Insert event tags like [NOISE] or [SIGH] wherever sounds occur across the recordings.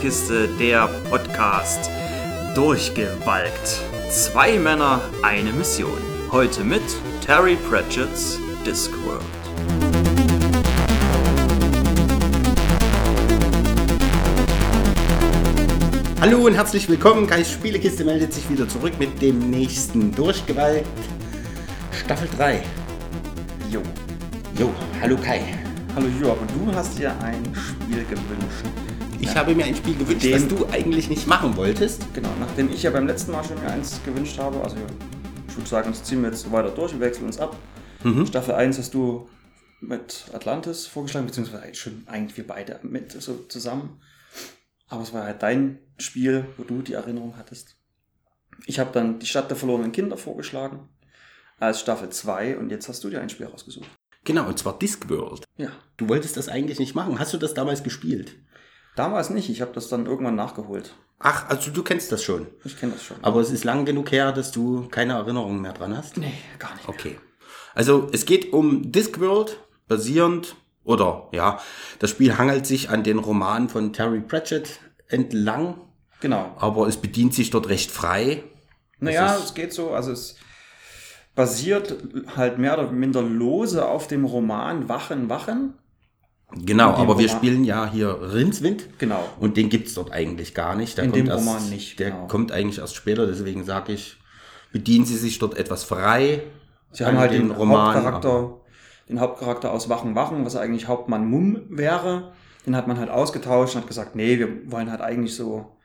Spielekiste, der Podcast. Durchgewalkt. Zwei Männer, eine Mission. Heute mit Terry Pratchett's Discworld. Hallo und herzlich willkommen. Geist Spielekiste meldet sich wieder zurück mit dem nächsten Durchgewalkt. Staffel 3. Jo. Jo, hallo Kai. Hallo Jo, aber du hast dir ein Spiel gewünscht. Ich habe mir ein Spiel gewünscht, Dem- das du eigentlich nicht machen wolltest. Genau, nachdem ich ja beim letzten Mal schon mir eins gewünscht habe, also ich würde sagen, das ziehen wir jetzt weiter durch, wir wechseln uns ab. Staffel 1 hast du mit Atlantis vorgeschlagen, beziehungsweise schon eigentlich wir beide mit so zusammen. Aber es war halt dein Spiel, wo du die Erinnerung hattest. Ich habe dann die Stadt der verlorenen Kinder vorgeschlagen als Staffel 2 und jetzt hast du dir ein Spiel rausgesucht. Genau, und zwar Discworld. Ja. Du wolltest das eigentlich nicht machen. Hast du das damals gespielt? Damals nicht, ich habe das dann irgendwann nachgeholt. Ach, also du kennst das schon. Ich kenne das schon. Aber es ist lang genug her, dass du keine Erinnerungen mehr dran hast. nee, gar nicht. Okay. Also es geht um Discworld, basierend, oder ja, das Spiel hangelt sich an den Roman von Terry Pratchett entlang, Genau. aber es bedient sich dort recht frei. Naja, es geht so, also es basiert halt mehr oder minder lose auf dem Roman Wachen, Wachen. Genau, aber wir Roman- spielen ja hier Rindswind. Genau. Und den gibt's dort eigentlich gar nicht. Der In kommt dem erst, Roman nicht, Der genau. kommt eigentlich erst später, deswegen sage ich, bedienen Sie sich dort etwas frei. Sie haben halt den, den Roman, Hauptcharakter, den Hauptcharakter aus Wachen, Wachen, was eigentlich Hauptmann Mumm wäre. Den hat man halt ausgetauscht und hat gesagt, nee, wir wollen halt eigentlich so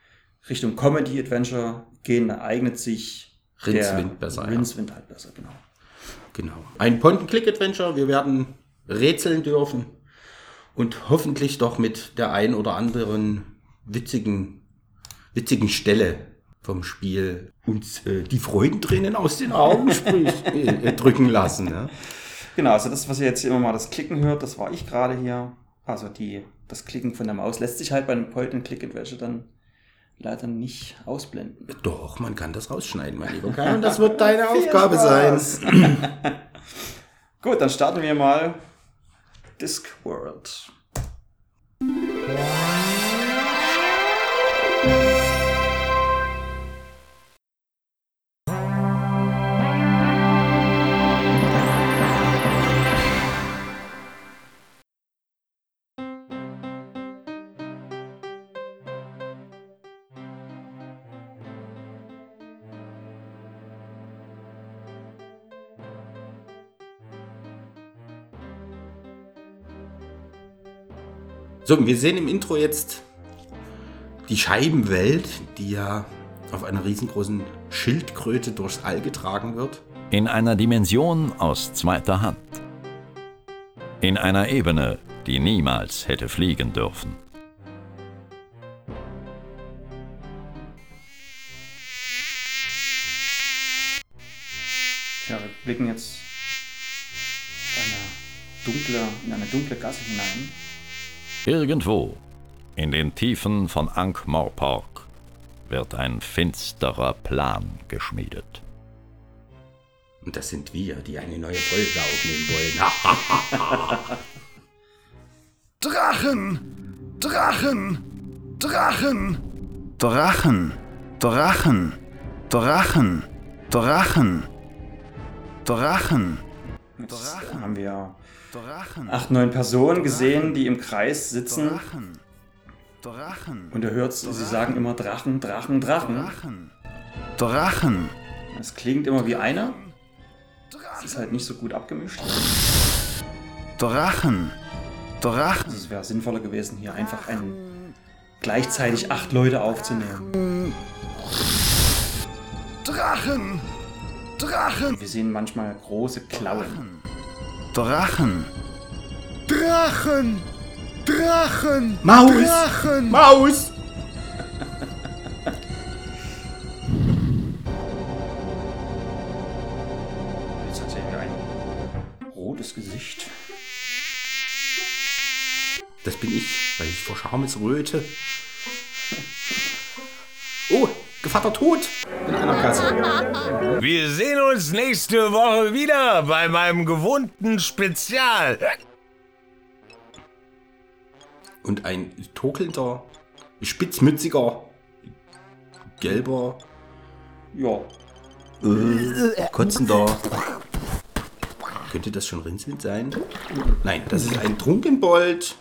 Richtung Comedy-Adventure gehen, da eignet sich Rindswind der besser, ja. Rindswind halt besser, genau. Genau. Ein Point-and-Click-Adventure. Wir werden rätseln dürfen und hoffentlich doch mit der ein oder anderen witzigen, witzigen Stelle vom Spiel uns äh, die Freudentränen aus den Augen sprich, [LAUGHS] äh, drücken lassen. Ne? Genau, also das, was ihr jetzt immer mal das Klicken hört, das war ich gerade hier. Also die, das Klicken von der Maus lässt sich halt bei einem Point-and-Click-Adventure dann leider nicht ausblenden. Doch, man kann das rausschneiden, mein lieber Kai. Und das wird [LAUGHS] deine Aufgabe sein. [LAUGHS] Gut, dann starten wir mal Discworld. So, wir sehen im Intro jetzt die Scheibenwelt, die ja auf einer riesengroßen Schildkröte durchs All getragen wird. In einer Dimension aus zweiter Hand. In einer Ebene, die niemals hätte fliegen dürfen. Ja, wir blicken jetzt eine dunkle, in eine dunkle Gasse hinein. Irgendwo, in den Tiefen von Ankh-Morpork, wird ein finsterer Plan geschmiedet. Und das sind wir, die eine neue Folge aufnehmen wollen. [LAUGHS] Drachen! Drachen! Drachen! Drachen! Drachen! Drachen! Drachen! Drachen! Jetzt haben wir Drachen! Acht, neun Personen gesehen, die im Kreis sitzen. Und ihr hört, sie sagen immer Drachen, Drachen, Drachen. Drachen! Drachen! Es klingt immer wie einer. Es ist halt nicht so gut abgemischt. Drachen! Drachen! Also es wäre sinnvoller gewesen, hier einfach einen, gleichzeitig acht Leute aufzunehmen. Drachen! Drachen! Wir sehen manchmal große Klauen. Drachen! Drachen! Drachen! Maus! Drachen! Maus! Jetzt hat er ein rotes Gesicht. Das bin ich, weil ich vor Schamens röte. Oh, Gevatter tot in einer Kasse. [LAUGHS] Wir sehen uns nächste Woche wieder bei meinem gewohnten Spezial. Und ein tokelnder spitzmütziger, gelber, Ja. äh, kotzender. Könnte das schon Rinzwind sein? Nein, das ist ein Trunkenbold.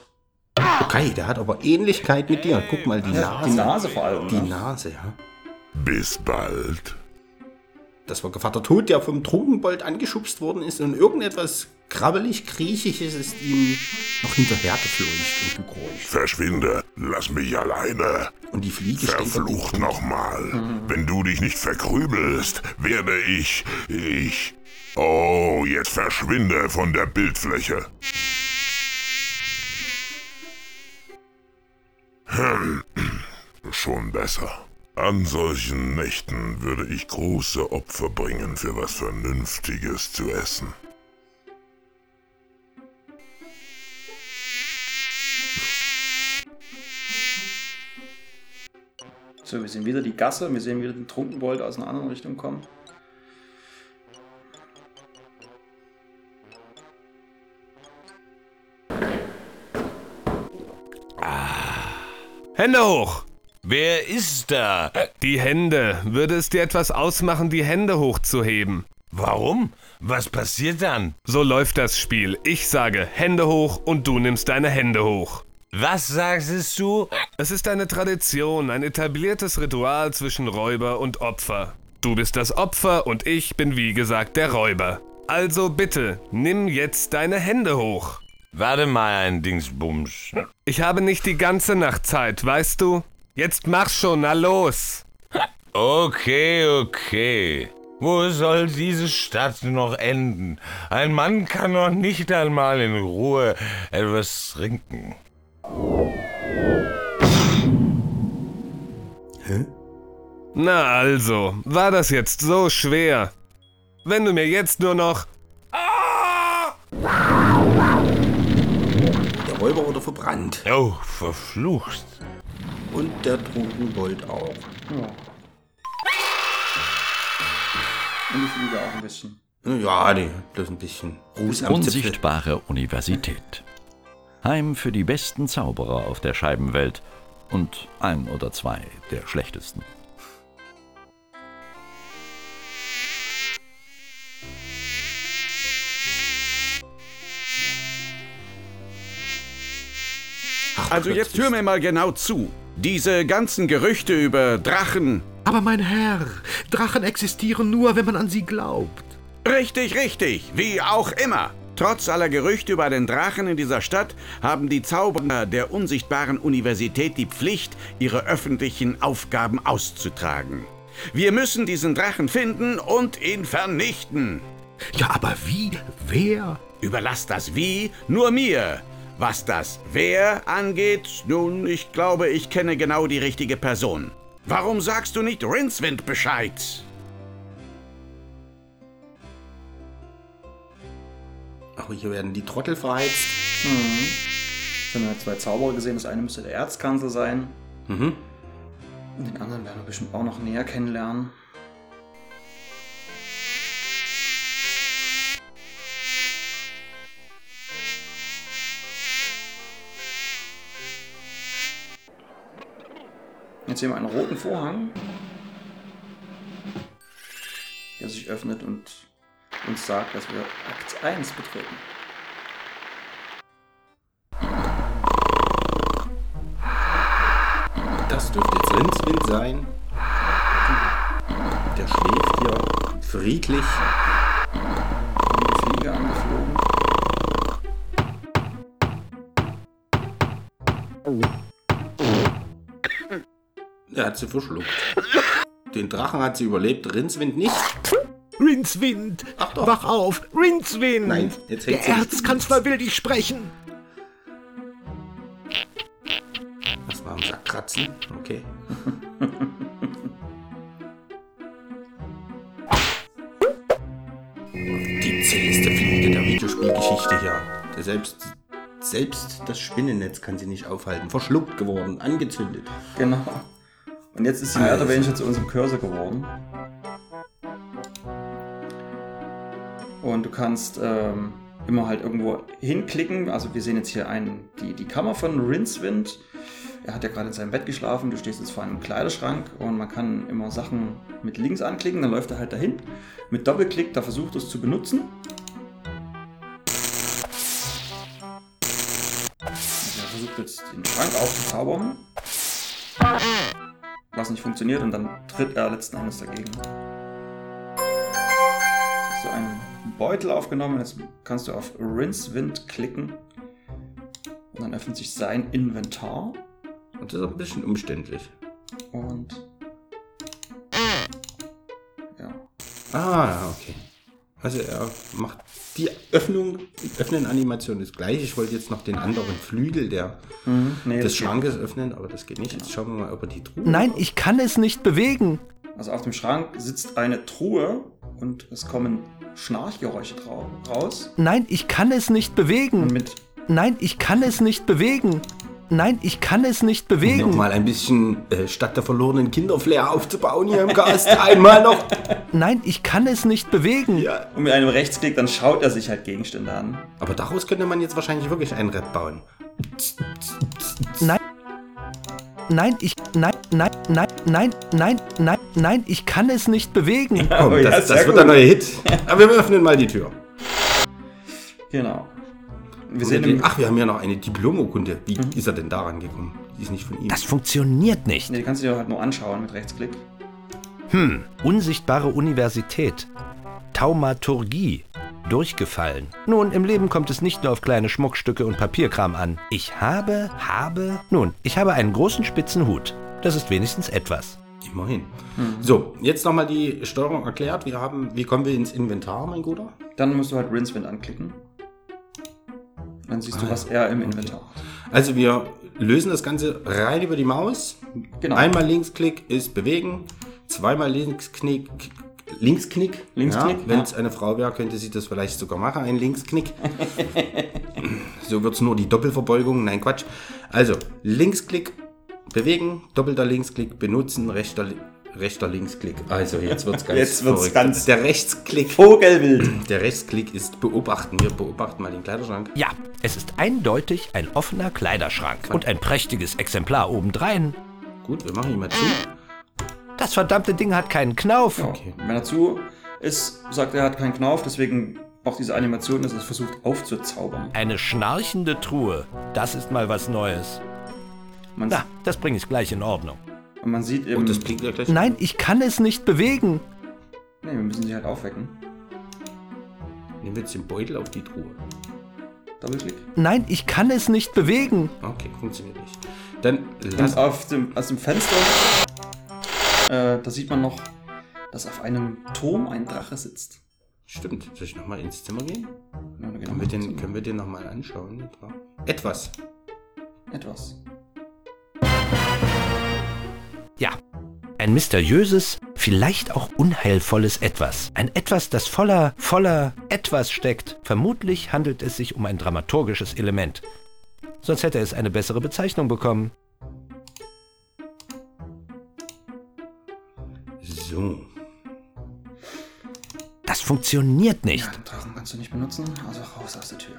Okay, der hat aber Ähnlichkeit mit dir. Guck mal, die Die Nase. Nase vor allem. Die Ne? Nase, ja. Bis bald. Das war Gevatter Tod, der vom Trunkenbold angeschubst worden ist und irgendetwas krabbelig Griechisches ist ihm noch hinterhergefleucht und gekräuscht. Verschwinde. Lass mich alleine. Und die Fliege Verflucht nochmal. Wenn du dich nicht verkrümelst, werde ich. ich. Oh, jetzt verschwinde von der Bildfläche. Hm, [CLEARS THROAT] schon besser. An solchen Nächten würde ich große Opfer bringen für was Vernünftiges zu essen. So, wir sehen wieder die Gasse, wir sehen wieder den Trunkenbold aus einer anderen Richtung kommen. Hände hoch! Wer ist da? Die Hände. Würde es dir etwas ausmachen, die Hände hochzuheben? Warum? Was passiert dann? So läuft das Spiel. Ich sage Hände hoch und du nimmst deine Hände hoch. Was sagst du? Es ist eine Tradition, ein etabliertes Ritual zwischen Räuber und Opfer. Du bist das Opfer und ich bin wie gesagt der Räuber. Also bitte, nimm jetzt deine Hände hoch. Warte mal ein Dingsbums. Ich habe nicht die ganze Nacht Zeit, weißt du? Jetzt mach schon, na los. Okay, okay. Wo soll diese Stadt noch enden? Ein Mann kann noch nicht einmal in Ruhe etwas trinken. Na also, war das jetzt so schwer? Wenn du mir jetzt nur noch... Ah! Der Räuber wurde verbrannt. Oh, verflucht. Und der Trunkenbold auch. Und die Fliege auch ein bisschen. Ja, nee, bloß ein bisschen Ruß am Zipfel. Unsichtbare Universität. Heim für die besten Zauberer auf der Scheibenwelt und ein oder zwei der schlechtesten. Also jetzt hör mir mal genau zu. Diese ganzen Gerüchte über Drachen. Aber mein Herr, Drachen existieren nur, wenn man an sie glaubt. Richtig, richtig, wie auch immer. Trotz aller Gerüchte über den Drachen in dieser Stadt haben die Zauberer der unsichtbaren Universität die Pflicht, ihre öffentlichen Aufgaben auszutragen. Wir müssen diesen Drachen finden und ihn vernichten. Ja, aber wie? Wer? Überlass das Wie nur mir. Was das Wer angeht, nun, ich glaube, ich kenne genau die richtige Person. Warum sagst du nicht Rincewind Bescheid? Ach, hier werden die Trottel verheizt. Jetzt haben wir zwei Zauberer gesehen. Das eine müsste der Erzkanzler sein. Mhm. Und den anderen werden wir bestimmt auch noch näher kennenlernen. Jetzt sehen wir einen roten Vorhang, der sich öffnet und uns sagt, dass wir Akt 1 betreten. Das dürfte jetzt Rindswind sein. Der schläft hier friedlich. Die Fliege angeflogen. Er hat sie verschluckt. Den Drachen hat sie überlebt, Rindswind nicht. Rincewind! Ach doch. Wach auf! Rincewind! Nein, jetzt hängt Der sie- Erzkanzler will dich sprechen! Das war ein Sackkratzen. Okay. Die zäheste Fliege der Videospielgeschichte hier. Der selbst, selbst das Spinnennetz kann sie nicht aufhalten. Verschluckt geworden, angezündet. Genau. Und jetzt ist sie mehr oder weniger zu unserem Cursor geworden. Und du kannst ähm, immer halt irgendwo hinklicken. Also wir sehen jetzt hier einen, die, die Kammer von Rincewind. er hat ja gerade in seinem Bett geschlafen, du stehst jetzt vor einem Kleiderschrank und man kann immer Sachen mit links anklicken, dann läuft er halt dahin. Mit Doppelklick, da versucht er es zu benutzen. Also er versucht jetzt den Schrank aufzuzaubern. Was nicht funktioniert und dann tritt er letzten Endes dagegen. Jetzt hast du einen Beutel aufgenommen, jetzt kannst du auf Rincewind klicken. Und dann öffnet sich sein Inventar. Und das ist auch ein bisschen umständlich. Und. Ja. Ah, okay. Also er macht die Öffnung, Öffnen-Animation ist gleich. Ich wollte jetzt noch den anderen Flügel der, Nee, des. Schrankes öffnen, aber das geht nicht. Jetzt schauen wir mal, ob er die Truhe. Nein, ich kann es nicht bewegen. Also auf dem Schrank sitzt eine Truhe und es kommen Schnarchgeräusche raus. Nein, ich kann es nicht bewegen. Und mit. Nein, ich kann es nicht bewegen. Nein, ich kann es nicht bewegen. Noch mal ein bisschen äh, statt der verlorenen Kinderflair aufzubauen hier im Cast. [LAUGHS] Einmal noch. Nein, ich kann es nicht bewegen. Ja. Und mit einem Rechtsklick, dann schaut er sich halt Gegenstände an. Aber daraus könnte man jetzt wahrscheinlich wirklich ein Rap bauen. Nein. Nein, ich. Nein, nein, nein, nein, nein, nein, nein, ich kann es nicht bewegen. Komm, [LAUGHS] Oh ja, das, das wird gut. der neue Hit. Aber wir öffnen mal die Tür. Genau. Wir die, im, ach, wir haben ja noch eine Diplomurkunde. Wie ist er denn daran gekommen? Die ist nicht von ihm. Das funktioniert nicht. nee, die kannst du dir halt nur anschauen mit Rechtsklick. Hm, unsichtbare Universität. Taumaturgie. Durchgefallen. Nun, im Leben kommt es nicht nur auf kleine Schmuckstücke und Papierkram an. Ich habe, habe. Nun, ich habe einen großen spitzen Hut. Das ist wenigstens etwas. Immerhin. So, jetzt nochmal die Steuerung erklärt. Wir haben, wie kommen wir ins Inventar, mein Guter? Dann musst du halt Rincewind anklicken. Dann siehst du, was er im Inventar hat. Also wir lösen das Ganze rein über die Maus. Genau. Einmal Linksklick ist bewegen, zweimal Linksknick, Linksknick. Linksknick, Ja, Wenn ja. es eine Frau wäre, könnte sie das vielleicht sogar machen, ein Linksknick. [LAUGHS] so wird es nur die Doppelverbeugung. Nein, Quatsch. Also, Linksklick bewegen, doppelter Linksklick benutzen, rechter, Li- rechter Linksklick. Also, jetzt wird es [LAUGHS] ganz Jetzt wird's verrückt. ganz- Der Rechtsklick. Vogelwild! [CLEARS THROAT] Der Rechtsklick ist beobachten. Wir beobachten mal den Kleiderschrank. Ja, es ist eindeutig ein offener Kleiderschrank. Und ein prächtiges Exemplar obendrein. Gut, wir machen ihn mal zu. Das verdammte Ding hat keinen Knauf. Ja. Wenn er zu ist, sagt er, er hat keinen Knauf, deswegen auch diese Animation, dass er es versucht aufzuzaubern. Eine schnarchende Truhe. Das ist mal was Neues. Man, Na, das bringe ich gleich in Ordnung. Und man sieht eben. Und das blinkt ja gleich. Nein, ich kann es nicht bewegen. nee, wir müssen sie halt aufwecken. Nehmen wir jetzt den Beutel auf die Truhe. Doppelklick. Nein, ich kann es nicht bewegen. Okay, funktioniert nicht. Dann Und lass. auf dem, aus dem Fenster, äh, da sieht man noch, dass auf einem Turm ein Drache sitzt. Stimmt. Soll ich nochmal ins Zimmer gehen? Ja, Können wir den, können wir den nochmal anschauen? Etwas. Etwas. Ein mysteriöses, vielleicht auch unheilvolles Etwas. Ein Etwas, das voller, voller Etwas steckt. Vermutlich handelt es sich um ein dramaturgisches Element. Sonst hätte es eine bessere Bezeichnung bekommen. So. Das funktioniert nicht. Ja, den Drachen kannst du nicht benutzen, also raus aus der Tür.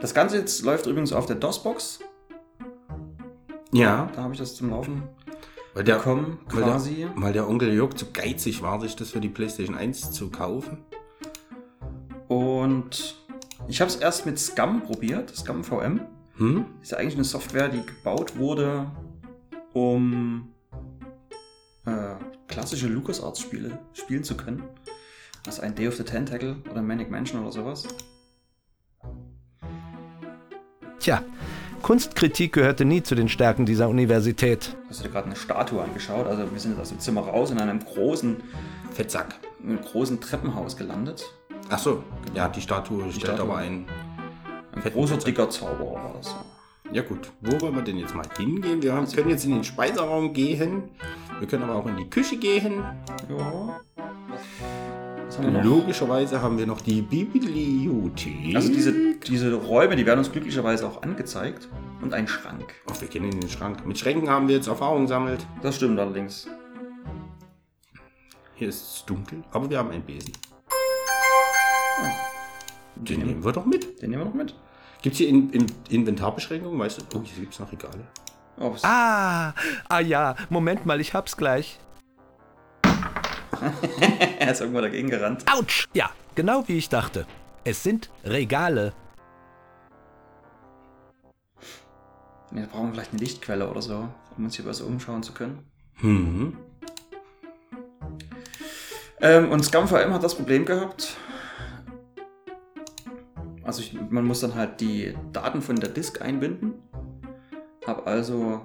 Das Ganze jetzt läuft übrigens auf der DOS-Box. Ja, Da habe ich das zum Laufen weil der, bekommen, weil quasi. der, weil der Onkel Jörg zu geizig war, sich das für die PlayStation 1 zu kaufen. Und ich habe es erst mit Scum probiert, Scum VM. Hm? Ist ja eigentlich eine Software, die gebaut wurde, um äh, klassische LucasArts-Spiele spielen zu können. Also ein Day of the Tentacle oder Manic Mansion oder sowas. Tja, Kunstkritik gehörte nie zu den Stärken dieser Universität. Hast du dir gerade eine Statue angeschaut? Also wir sind jetzt aus dem Zimmer raus in einem großen, Fettsack. in einem großen Treppenhaus gelandet. Ach so. Ja, die Statue stellt Statue. aber ein. Ein großer, dicker Zauberer war das. Ja gut, wo wollen wir denn jetzt mal hingehen? Wir haben, können jetzt in den Speiseraum gehen. Wir können aber auch in die Küche gehen. Ja. Haben noch? Logischerweise haben wir noch die Bibliothek. Also diese, diese Räume, die werden uns glücklicherweise auch angezeigt. Und ein Schrank. Ach, wir gehen in den Schrank. Mit Schränken haben wir jetzt Erfahrung gesammelt. Das stimmt allerdings. Hier ist es dunkel, aber wir haben einen Besen. Den Den, nehmen wir doch mit. den nehmen wir noch mit. Gibt es hier in, in Inventarbeschränkungen? Weißt du? Oh, hier gibt es noch Regale. Oh, Ah, ah ja, Moment mal, ich hab's gleich. [LAUGHS] er ist irgendwo dagegen gerannt. Autsch! Ja, genau wie ich dachte. Es sind Regale. Wir brauchen vielleicht eine Lichtquelle oder so, um uns hier besser umschauen zu können. Mhm. Ähm, und ScumVM hat das Problem gehabt. Also ich, man muss dann halt die Daten von der Disk einbinden. Habe also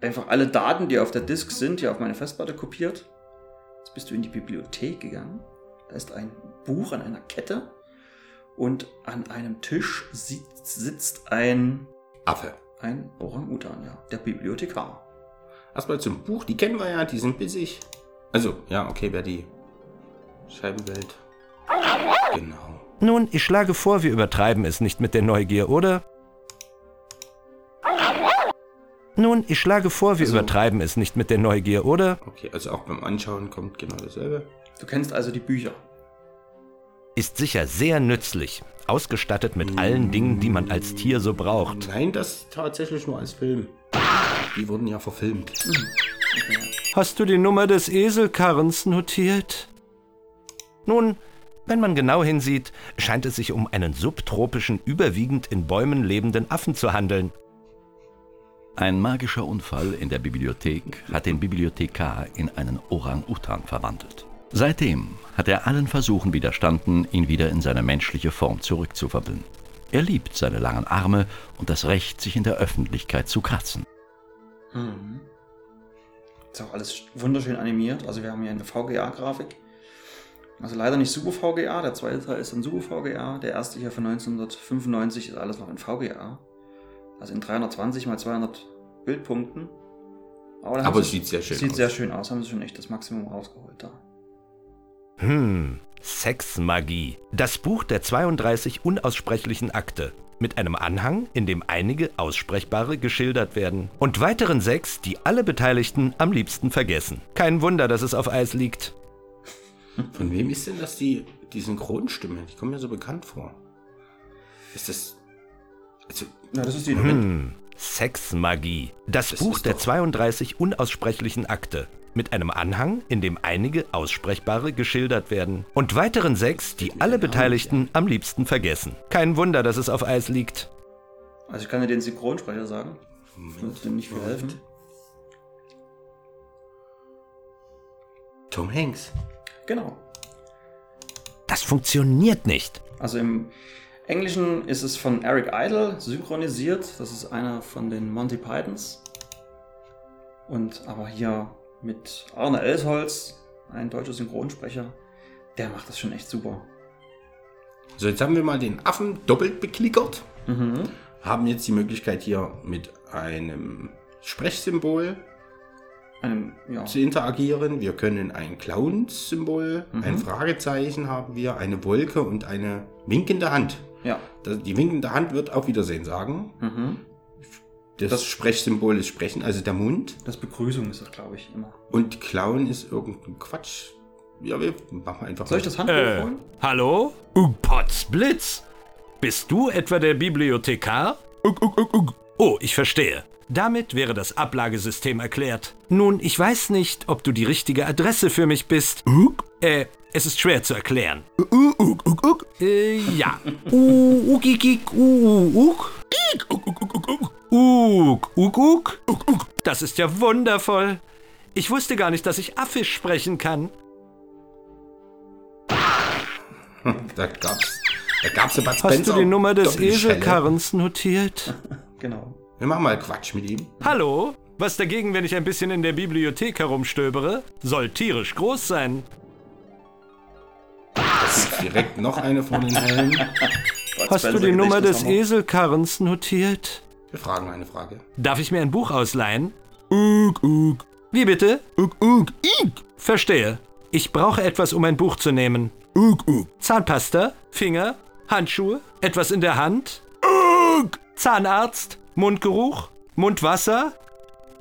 einfach alle Daten, die auf der Disk sind, hier auf meine Festplatte kopiert. Jetzt bist du in die Bibliothek gegangen. Da ist ein Buch an einer Kette. Und an einem Tisch sitzt, sitzt ein, Affe. ein Orang-Utan, ja, der Bibliothekar. Erstmal zum Buch, die kennen wir ja, die sind bissig. Also, ja, okay, wer die Scheibenwelt. Genau. Nun, ich schlage vor, wir übertreiben es nicht mit der Neugier, oder? Nun, ich schlage vor, wir Also- übertreiben es nicht mit der Neugier, oder? Okay, also auch beim Anschauen kommt genau dasselbe. Du kennst also die Bücher. Ist sicher sehr nützlich. Ausgestattet mit allen Dingen, die man als Tier so braucht. Nein, das tatsächlich nur als Film. Die wurden ja verfilmt. Hast du die Nummer des Eselkarrens notiert? Nun, wenn man genau hinsieht, scheint es sich um einen subtropischen, überwiegend in Bäumen lebenden Affen zu handeln. Ein magischer Unfall in der Bibliothek hat den Bibliothekar in einen Orang-Utan verwandelt. Seitdem hat er allen Versuchen widerstanden, ihn wieder in seine menschliche Form zurückzuverwandeln. Er liebt seine langen Arme und das Recht, sich in der Öffentlichkeit zu kratzen. Mhm. Ist auch alles wunderschön animiert. Also wir haben hier eine VGA-Grafik. Also leider nicht Super VGA, der zweite Teil ist ein Super VGA. Der erste hier von 1995 ist alles noch in VGA. Also in 320 mal 200 Bildpunkten. Aber, Aber es sie- sieht sehr schön sieht aus. sehr schön aus. Haben sie schon echt das Maximum rausgeholt da. Hm, Sexmagie. Das Buch der 32 unaussprechlichen Akte. Mit einem Anhang, in dem einige aussprechbare geschildert werden. Und weiteren sechs, die alle Beteiligten am liebsten vergessen. Kein Wunder, dass es auf Eis liegt. Von wem ist denn das die, die Synchronstimme? Die kommt mir so bekannt vor. Ist das. Also, Ja, das ist die. Hm, Sexmagie. Das, Das Buch der doch- 32 unaussprechlichen Akte. Mit einem Anhang, in dem einige aussprechbare geschildert werden. Und weiteren sechs, die alle Beteiligten am liebsten vergessen. Kein Wunder, dass es auf Eis liegt. Also ich kann dir den Synchronsprecher sagen. Wird dir nicht viel helfen. Tom Hanks. Genau. Das funktioniert nicht. Also im Englischen ist es von Eric Idle synchronisiert. Das ist einer von den Monty Pythons. Und aber hier mit Arne Elsholz, ein deutscher Synchronsprecher, der macht das schon echt super. So, jetzt haben wir mal den Affen doppelt beklickert. Haben jetzt die Möglichkeit hier mit einem Sprechsymbol Einem, ja, zu interagieren. Wir können ein Clowns-Symbol, ein Fragezeichen haben wir, eine Wolke und eine winkende Hand. Ja. Das- Die winkende Hand wird auf Wiedersehen sagen. Mhm. Das, Das- Sprechsymbol ist Sprechen, also der Mund. Das Begrüßung ist das, glaube ich, immer. Und Clown ist irgendein Quatsch. Ja, wir machen einfach Soll ich das Handbuch Äh, holen? hallo? Potzblitz? Bist du etwa der Bibliothekar? Ugh, ugh, ugh, ugh. Oh, ich verstehe. Damit wäre das Ablagesystem erklärt. Nun, ich weiß nicht, ob du die richtige Adresse für mich bist. Äh, es ist schwer zu erklären. Äh, ja. Uh, ugikik, uh, uk. Uk, uk, uk. Das ist ja wundervoll. Ich wusste gar nicht, dass ich Affisch sprechen kann. [LAUGHS] Da gab's, da gab's eine Bud Hast Spencer du die Nummer des. Eselkarrens notiert? [LAUGHS] Genau. Wir machen mal Quatsch mit ihm. Hallo? Was dagegen, wenn ich ein bisschen in der Bibliothek herumstöbere? Soll tierisch groß sein. Das ist direkt noch eine von den Hellen. Hast du die Nummer des Eselkarrens notiert? Wir fragen eine Frage. Darf ich mir ein Buch ausleihen? Uk, uk. Wie bitte? Uk, uk, ik. Verstehe. Ich brauche etwas, um ein Buch zu nehmen. Uk, uk. Zahnpasta, Finger, Handschuhe, etwas in der Hand. Uk. Zahnarzt, Mundgeruch, Mundwasser.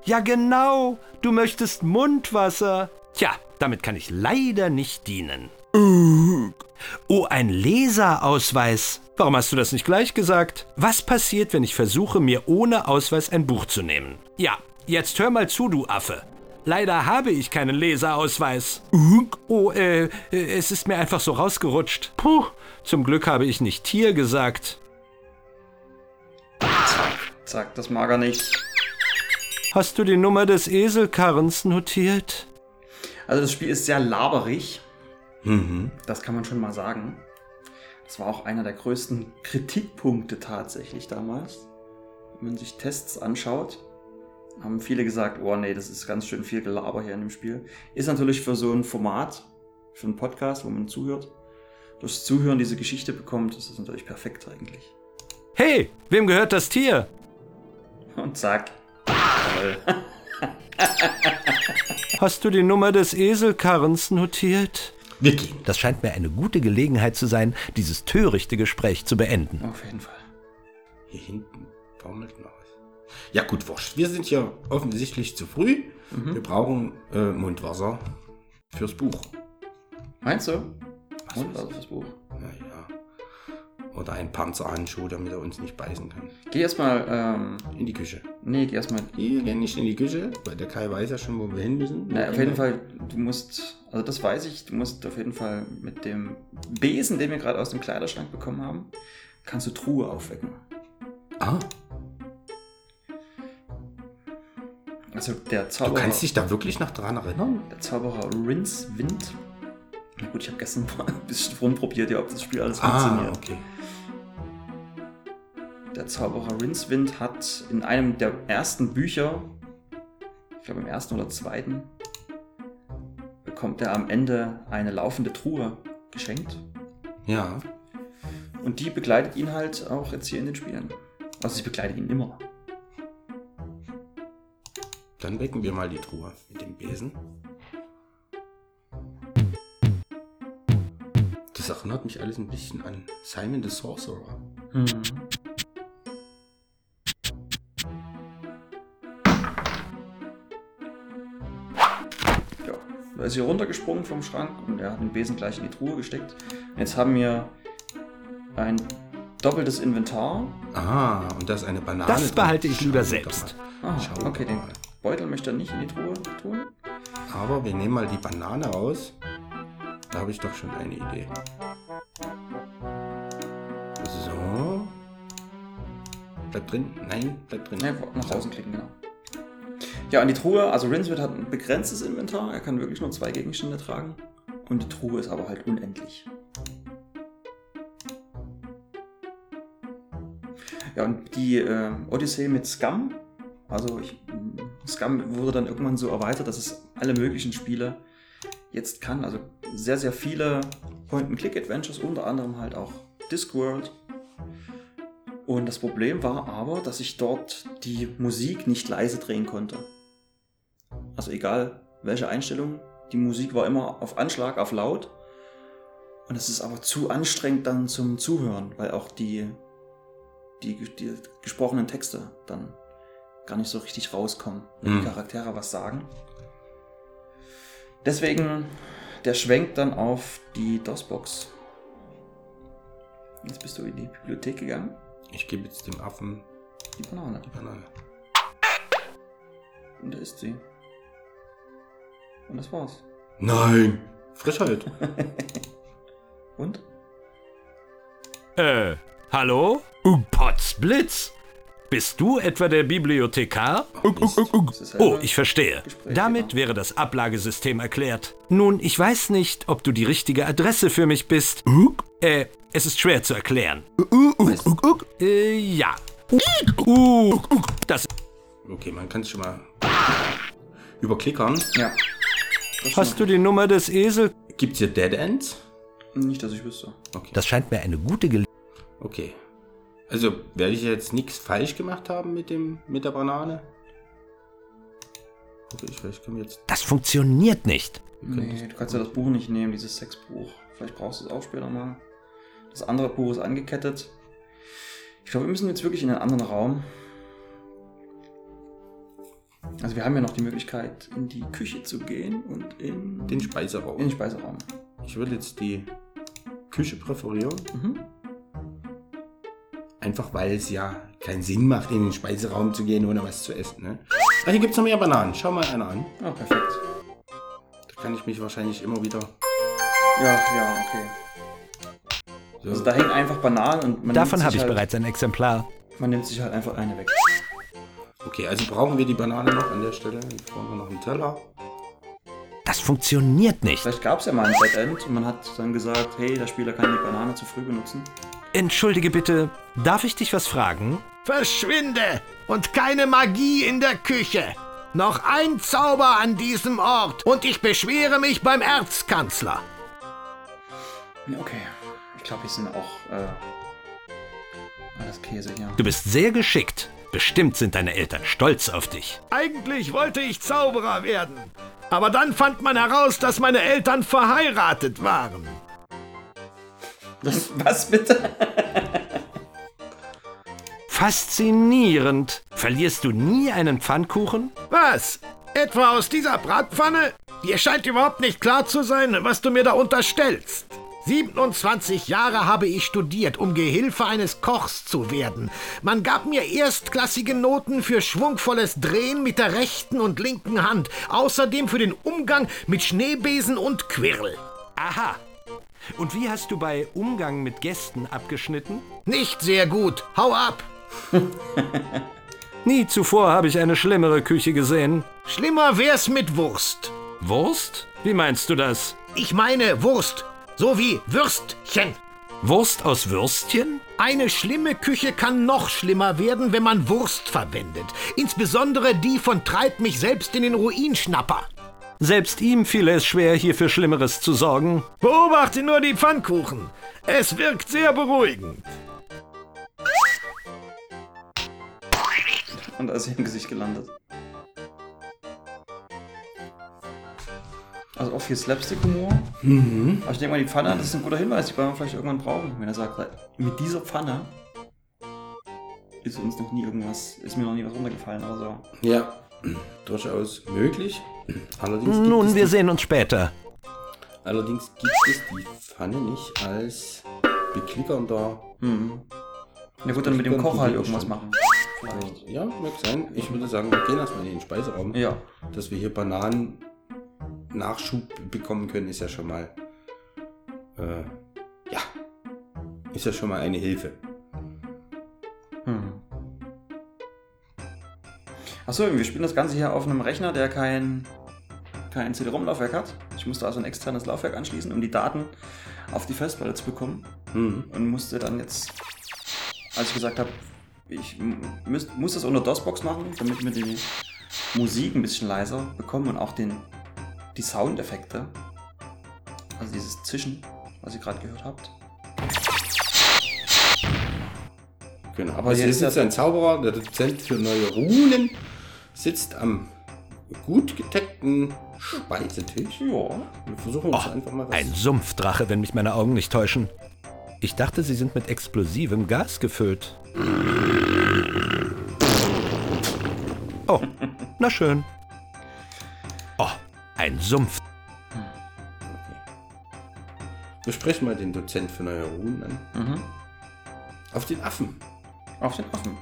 Ja genau, du möchtest Mundwasser. Tja, damit kann ich leider nicht dienen. Oh, ein Leserausweis. Warum hast du das nicht gleich gesagt? Was passiert, wenn ich versuche, mir ohne Ausweis ein Buch zu nehmen? Ja, jetzt hör mal zu, du Affe. Leider habe ich keinen Leserausweis. Oh, äh, äh, es ist mir einfach so rausgerutscht. Puh, zum Glück habe ich nicht Tier gesagt. Zack, das mag er nicht. Hast du die Nummer des Eselkarrens notiert? Also das Spiel ist sehr laberig. Mhm. Das kann man schon mal sagen. Das war auch einer der größten Kritikpunkte tatsächlich damals. Wenn man sich Tests anschaut, haben viele gesagt, oh nee, das ist ganz schön viel Gelaber hier in dem Spiel. Ist natürlich für so ein Format, für einen Podcast, wo man zuhört, durchs Zuhören diese Geschichte bekommt, ist das natürlich perfekt eigentlich. Hey, wem gehört das Tier? Und zack. Toll. [LAUGHS] Hast du die Nummer des Eselkarrens notiert? Wir gehen. Das scheint mir eine gute Gelegenheit zu sein, dieses törichte Gespräch zu beenden. Auf jeden Fall. Hier hinten baumelt noch was. Ja gut, wurscht. Wir sind hier offensichtlich zu früh. Mhm. Wir brauchen äh, Mundwasser fürs Buch. Meinst du? Also fürs Buch. Naja. Oder ein Panzerhandschuh, damit er uns nicht beißen kann. Geh erstmal, ähm, In die Küche. nee, geh erstmal. Wir gehen nicht in die Küche, weil der Kai weiß ja schon, wo wir hin müssen. Na, auf jeden Fall, du musst, also das weiß ich, du musst auf jeden Fall mit dem Besen, den wir gerade aus dem Kleiderschrank bekommen haben, kannst du Truhe aufwecken. Ah, Also der du Zauberer, kannst dich da wirklich noch dran erinnern? der Zauberer Rince Wind. Na gut, ich habe gestern mal [LAUGHS] ein bisschen rumprobiert, ja, ob das Spiel alles Ah, funktioniert. okay. Der Zauberer Rincewind hat in einem der ersten Bücher, ich glaube im ersten oder zweiten, bekommt er am Ende eine laufende Truhe geschenkt. Ja. Und die begleitet ihn halt auch jetzt hier in den Spielen. Also sie begleitet ihn immer. Dann wecken wir mal die Truhe mit dem Besen. Das erinnert mich alles ein bisschen an Simon the Sorcerer. Ja, da ist sie runtergesprungen vom Schrank und er hat den Besen gleich in die Truhe gesteckt. Jetzt haben wir ein doppeltes Inventar. Ah, und da ist eine Banane. Das behalte ich lieber selbst. Ah, okay, den. Beutel möchte er nicht in die Truhe tun. Aber wir nehmen mal die Banane raus. Da habe ich doch schon eine Idee. So. Bleibt drin? Nein, bleibt drin. Ne, nach außen klicken, genau. Ja, und die Truhe, also Rinswood hat ein begrenztes Inventar. Er kann wirklich nur zwei Gegenstände tragen. Und die Truhe ist aber halt unendlich. Ja, und die äh, Odyssee mit Scum, also ich, Scum wurde dann irgendwann so erweitert, dass es alle möglichen Spiele jetzt kann. Also sehr, sehr viele Point-and-Click-Adventures, unter anderem halt auch Discworld. Und das Problem war aber, dass ich dort die Musik nicht leise drehen konnte. Also egal welche Einstellung, die Musik war immer auf Anschlag, auf laut. Und es ist aber zu anstrengend dann zum Zuhören, weil auch die, die, die gesprochenen Texte dann gar nicht so richtig rauskommen, wenn Mhm. die Charaktere was sagen. Deswegen der Schwenk dann auf die DOS-Box. Jetzt bist du in die Bibliothek gegangen. Ich gebe jetzt dem Affen Die Banane. die Banane. Und da ist sie. Und das war's. Nein! Frischheit. [LAUGHS] Und? Äh, hallo? Potzblitz? Bist du etwa der Bibliothekar? Oh, halt ich verstehe. Damit genau. wäre das Ablagesystem erklärt. Nun, ich weiß nicht, ob du die richtige Adresse für mich bist. Äh, es ist schwer zu erklären. Äh, ja. Uh, das Okay, man kann es schon mal überklickern. Ja. Hast du die Nummer des Esels? Gibt es hier Dead Ends? Nicht, dass ich wüsste. Okay. Das scheint mir eine gute Gelegenheit. okay. Also werde ich jetzt nichts falsch gemacht haben mit dem mit der Banane? Okay, ich vielleicht können wir jetzt. Das funktioniert nicht. Nee, du kannst ja das Buch nicht nehmen, dieses Sexbuch. Vielleicht brauchst du es auch später mal. Das andere Buch ist angekettet. Ich glaube, wir müssen jetzt wirklich in einen anderen Raum. Also wir haben ja noch die Möglichkeit, in die Küche zu gehen und in Den Speiseraum. in den Speiseraum. Ich würde jetzt die Küche präferieren. Einfach weil es ja keinen Sinn macht, in den Speiseraum zu gehen, ohne was zu essen. Ne? Ah, hier gibt es noch mehr Bananen. Schau mal einer an. Ah, perfekt. Da kann ich mich wahrscheinlich immer wieder. Ja, ja, okay. Also da hängen einfach Bananen und man Davon habe ich halt, bereits ein Exemplar. Man nimmt sich halt einfach eine weg. Okay, also brauchen wir die Banane noch an der Stelle. Jetzt brauchen wir noch einen Teller. Das funktioniert nicht. Vielleicht gab es ja mal ein Dead End und man hat dann gesagt, hey, der Spieler kann die Banane zu früh benutzen. Entschuldige bitte, darf ich dich was fragen? Verschwinde! Und keine Magie in der Küche! Noch ein Zauber an diesem Ort und ich beschwere mich beim Erzkanzler. Okay. Ich glaube, hier sind auch äh, alles Käse hier. Du bist sehr geschickt. Bestimmt sind deine Eltern stolz auf dich. Eigentlich wollte ich Zauberer werden. Aber dann fand man heraus, dass meine Eltern verheiratet waren. Was, was bitte? Faszinierend. Verlierst du nie einen Pfannkuchen? Was? Etwa aus dieser Bratpfanne? Dir scheint überhaupt nicht klar zu sein, was du mir da unterstellst. 27 Jahre habe ich studiert, um Gehilfe eines Kochs zu werden. Man gab mir erstklassige Noten für schwungvolles Drehen mit der rechten und linken Hand, außerdem für den Umgang mit Schneebesen und Quirl. Aha. Und wie hast du bei Umgang mit Gästen abgeschnitten? Nicht sehr gut. Hau ab. [LAUGHS] Nie zuvor habe ich eine schlimmere Küche gesehen. Schlimmer wär's mit Wurst. Wurst? Wie meinst du das? Ich meine Wurst. So wie Würstchen. Wurst aus Würstchen? Eine schlimme Küche kann noch schlimmer werden, wenn man Wurst verwendet. Insbesondere die von Treib mich selbst in den Ruinschnapper. Selbst ihm fiel es schwer, hier für Schlimmeres zu sorgen. Beobachte nur die Pfannkuchen. Es wirkt sehr beruhigend. Und da ist im Gesicht gelandet. Also auch viel Slapstick-Humor. Aber ich denke mal, die Pfanne, das ist ein guter Hinweis, die werden wir vielleicht irgendwann brauchen. Wenn er sagt, mit dieser Pfanne ist uns noch nie irgendwas, ist mir noch nie was runtergefallen oder so. Ja, durchaus möglich. Allerdings gibt, Nun, es wir die, sehen uns später. allerdings gibt es die Pfanne nicht als beklickernder. Ja gut, dann mit dem Dann Koch halt irgendwas machen. Vielleicht. Ja, mag sein. Ich würde sagen, wir gehen erstmal in den Speiseraum. Ja. Dass wir hier Bananen Nachschub bekommen können, ist ja schon mal. Äh, ja. Ist ja schon mal eine Hilfe. Hm. Achso, wir spielen das Ganze hier auf einem Rechner, der kein, kein CD-ROM-Laufwerk hat. Ich musste also ein externes Laufwerk anschließen, um die Daten auf die Festplatte zu bekommen. Mhm. Und musste dann jetzt, als ich gesagt habe, ich muss das unter DOS-Box machen, damit wir die Musik ein bisschen leiser bekommen und auch den, die Soundeffekte. Also dieses Zischen, was ihr gerade gehört habt. Genau. Aber Aber hier ist sitzt ja- ein Zauberer, der Dozent für neue Runen, sitzt am gut gedeckten Speisetisch. Ja. Wir versuchen uns einfach mal was. Ein Sumpfdrache, wenn mich meine Augen nicht täuschen. Ich dachte, sie sind mit explosivem Gas gefüllt. Oh, na schön. Ein Sumpf. Wir sprechen mal den Dozent für neue Runen an. Mhm. Auf den Affen. Auf den Affen.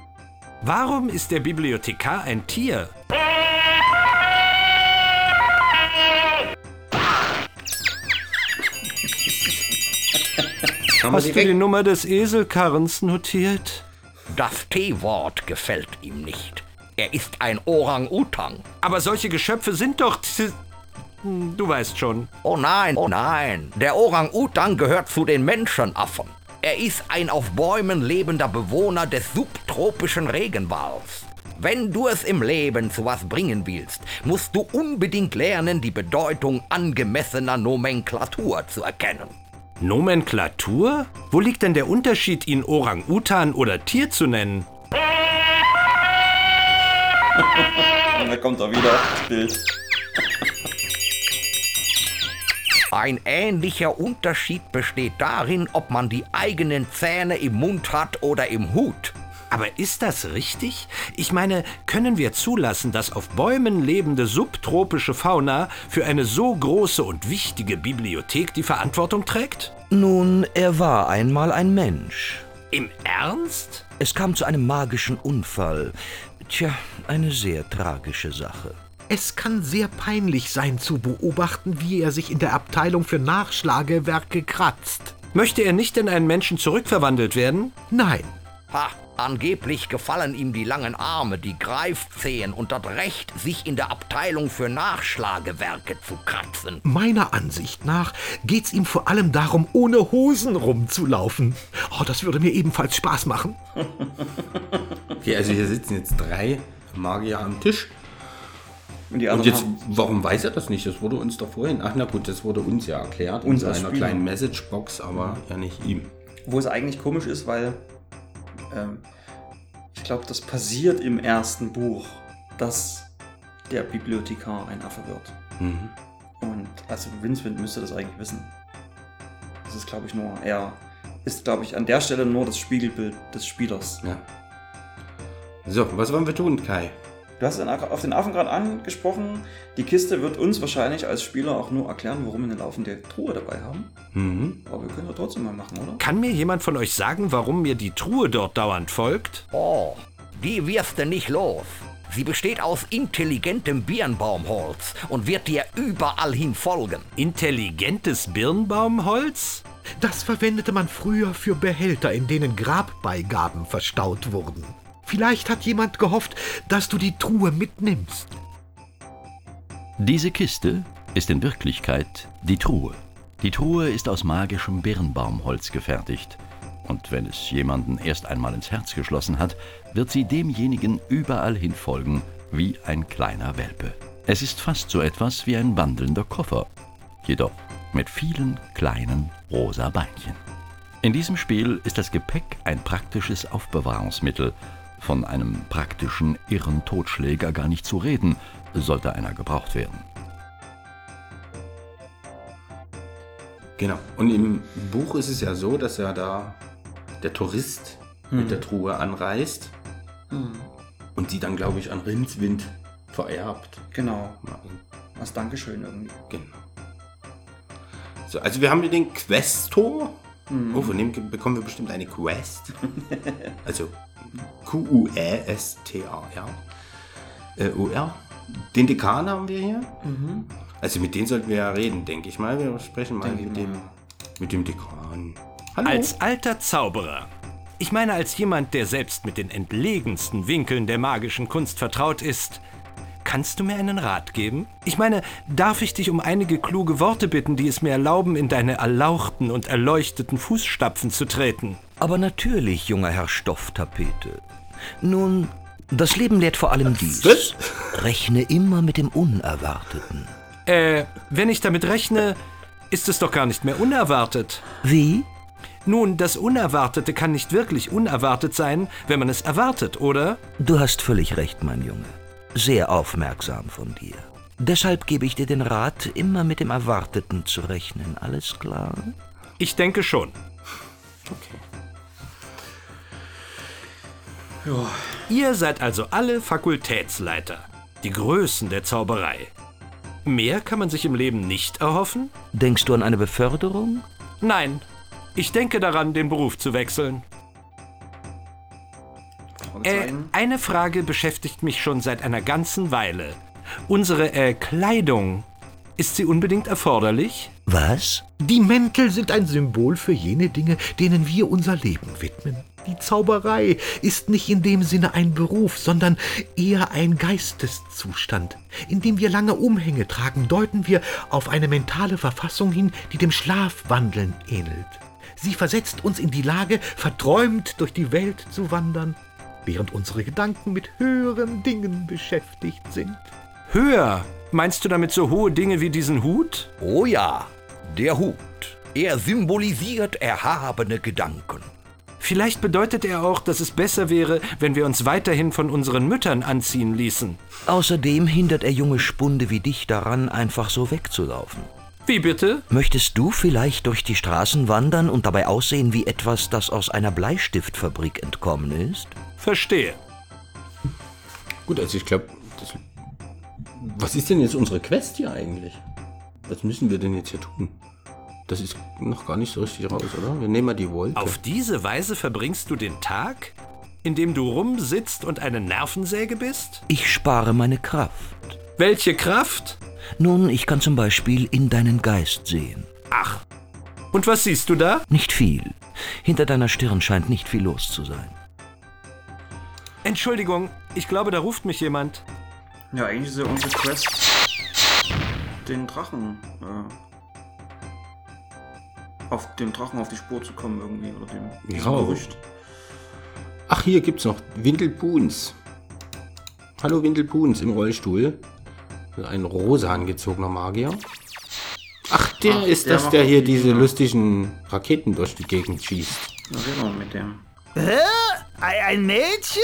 Warum ist der Bibliothekar ein Tier? Hast du die Nummer des Eselkarrens notiert? Das T-Wort gefällt ihm nicht. Er ist ein Orang-Utang. Aber solche Geschöpfe sind doch... Hm, Du weißt schon. Oh nein, oh nein. Der Orang-Utang gehört zu den Menschenaffen. Er ist ein auf Bäumen lebender Bewohner des subtropischen Regenwalds. Wenn du es im Leben zu was bringen willst, musst du unbedingt lernen, die Bedeutung angemessener Nomenklatur zu erkennen. Nomenklatur? Wo liegt denn der Unterschied, ihn Orang-Utan oder Tier zu nennen? Und [LAUGHS] da kommt er wieder, Bild. Ein ähnlicher Unterschied besteht darin, ob man die eigenen Zähne im Mund hat oder im Hut. Aber ist das richtig? Ich meine, können wir zulassen, dass auf Bäumen lebende subtropische Fauna für eine so große und wichtige Bibliothek die Verantwortung trägt? Nun, er war einmal ein Mensch. Im Ernst? Es kam zu einem magischen Unfall. Tja, eine sehr tragische Sache. Es kann sehr peinlich sein zu beobachten, wie er sich in der Abteilung für Nachschlagewerke kratzt. Möchte er nicht in einen Menschen zurückverwandelt werden? Nein. Ha, angeblich gefallen ihm die langen Arme, die Greifzehen und das Recht, sich in der Abteilung für Nachschlagewerke zu kratzen. Meiner Ansicht nach geht's ihm vor allem darum, ohne Hosen rumzulaufen. Oh, das würde mir ebenfalls Spaß machen. Okay, also hier sitzen jetzt drei Magier am Tisch. Und die Und jetzt, warum weiß er das nicht? Das wurde uns doch vorhin. Ach na gut, das wurde uns ja erklärt Uns in als einer Spieler. kleinen Messagebox, aber ja nicht ihm. wo es eigentlich komisch ist, weil ähm, ich glaube, das passiert im ersten Buch, dass der Bibliothekar ein Affe wird. Mhm. Und also Windswind müsste das eigentlich wissen. Das ist, glaube ich, nur, er ist, glaube ich, an der Stelle nur das Spiegelbild des Spielers. Ja. So, was wollen wir tun, Kai? Du hast auf den Affen gerade angesprochen. Die Kiste wird uns wahrscheinlich als Spieler auch nur erklären, warum wir eine laufende Truhe dabei haben. Mhm. Aber wir können doch trotzdem mal machen, oder? Kann mir jemand von euch sagen, warum mir die Truhe dort dauernd folgt? Oh, die wirst du nicht los. Sie besteht aus intelligentem Birnbaumholz und wird dir überall hin folgen. Intelligentes Birnbaumholz? Das verwendete man früher für Behälter, in denen Grabbeigaben verstaut wurden. Vielleicht hat jemand gehofft, dass du die Truhe mitnimmst. Diese Kiste ist in Wirklichkeit die Truhe. Die Truhe ist aus magischem Birnbaumholz gefertigt. Und wenn es jemanden erst einmal ins Herz geschlossen hat, wird sie demjenigen überall hin folgen, wie ein kleiner Welpe. Es ist fast so etwas wie ein wandelnder Koffer, jedoch mit vielen kleinen rosa Beinchen. In diesem Spiel ist das Gepäck ein praktisches Aufbewahrungsmittel. Von einem praktischen irren Totschläger gar nicht zu reden, sollte einer gebraucht werden. Genau. Und im Buch ist es ja so, dass ja da der Tourist mit der Truhe anreist und die dann, glaube ich, an Rindswind vererbt. Genau. Als Dankeschön irgendwie. Genau. So, also wir haben hier den Questor. Oh, von dem bekommen wir bestimmt eine Quest. [LAUGHS] also Q-U-E-S-T-A-R. Äh, O-R. Den Dekan haben wir hier. Also mit denen sollten wir ja reden, denke ich mal. Wir sprechen mal Denke mit dem, mit dem Dekan. Hallo. Als alter Zauberer. Ich meine als jemand, der selbst mit den entlegensten Winkeln der magischen Kunst vertraut ist. Kannst du mir einen Rat geben? Ich meine, darf ich dich um einige kluge Worte bitten, die es mir erlauben, in deine erlauchten und erleuchteten Fußstapfen zu treten? Aber natürlich, junger Herr Stofftapete. Nun, das Leben lehrt vor allem dies. Was? Rechne immer mit dem Unerwarteten. Äh, wenn ich damit rechne, ist es doch gar nicht mehr unerwartet. Wie? Nun, das Unerwartete kann nicht wirklich unerwartet sein, wenn man es erwartet, oder? Du hast völlig recht, mein Junge. Sehr aufmerksam von dir. Deshalb gebe ich dir den Rat, immer mit dem Erwarteten zu rechnen. Alles klar? Ich denke schon. Ihr seid also alle Fakultätsleiter, die Größen der Zauberei. Mehr kann man sich im Leben nicht erhoffen? Denkst du an eine Beförderung? Nein. Ich denke daran, den Beruf zu wechseln. Äh, eine Frage beschäftigt mich schon seit einer ganzen Weile. Unsere äh, Kleidung, ist sie unbedingt erforderlich? Was? Die Mäntel sind ein Symbol für jene Dinge, denen wir unser Leben widmen. Die Zauberei ist nicht in dem Sinne ein Beruf, sondern eher ein Geisteszustand. Indem wir lange Umhänge tragen, deuten wir auf eine mentale Verfassung hin, die dem Schlafwandeln ähnelt. Sie versetzt uns in die Lage, verträumt durch die Welt zu wandern, während unsere Gedanken mit höheren Dingen beschäftigt sind. Höher. Meinst du damit so hohe Dinge wie diesen Hut? Oh ja, der Hut. Er symbolisiert erhabene Gedanken. Vielleicht bedeutet er auch, dass es besser wäre, wenn wir uns weiterhin von unseren Müttern anziehen ließen. Außerdem hindert er junge Spunde wie dich daran, einfach so wegzulaufen. Wie bitte? Möchtest du vielleicht durch die Straßen wandern und dabei aussehen wie etwas, das aus einer Bleistiftfabrik entkommen ist? Verstehe. Gut, also ich glaube, was ist denn jetzt unsere Quest hier eigentlich? Was müssen wir denn jetzt hier tun? Das ist noch gar nicht so richtig raus, oder? Wir nehmen mal die Wolke. Auf diese Weise verbringst du den Tag, indem du rumsitzt und eine Nervensäge bist? Ich spare meine Kraft. Welche Kraft? Nun, ich kann zum Beispiel in deinen Geist sehen. Ach. Und was siehst du da? Nicht viel. Hinter deiner Stirn scheint nicht viel los zu sein. Entschuldigung, ich glaube, da ruft mich jemand. Ja, eigentlich ist ja unsere Quest, den Drachen, äh, auf dem Drachen auf die Spur zu kommen irgendwie, oder dem Ja. Gerücht. Ach, hier gibt's noch Windelpuns. Hallo Windelpuns im Rollstuhl. Ein rosa angezogener Magier. Ach, der Ach, ist der das, der hier die- diese lustigen Raketen durch die Gegend schießt. Ja, genau, mit dem. Hä? Ein ein Mädchen?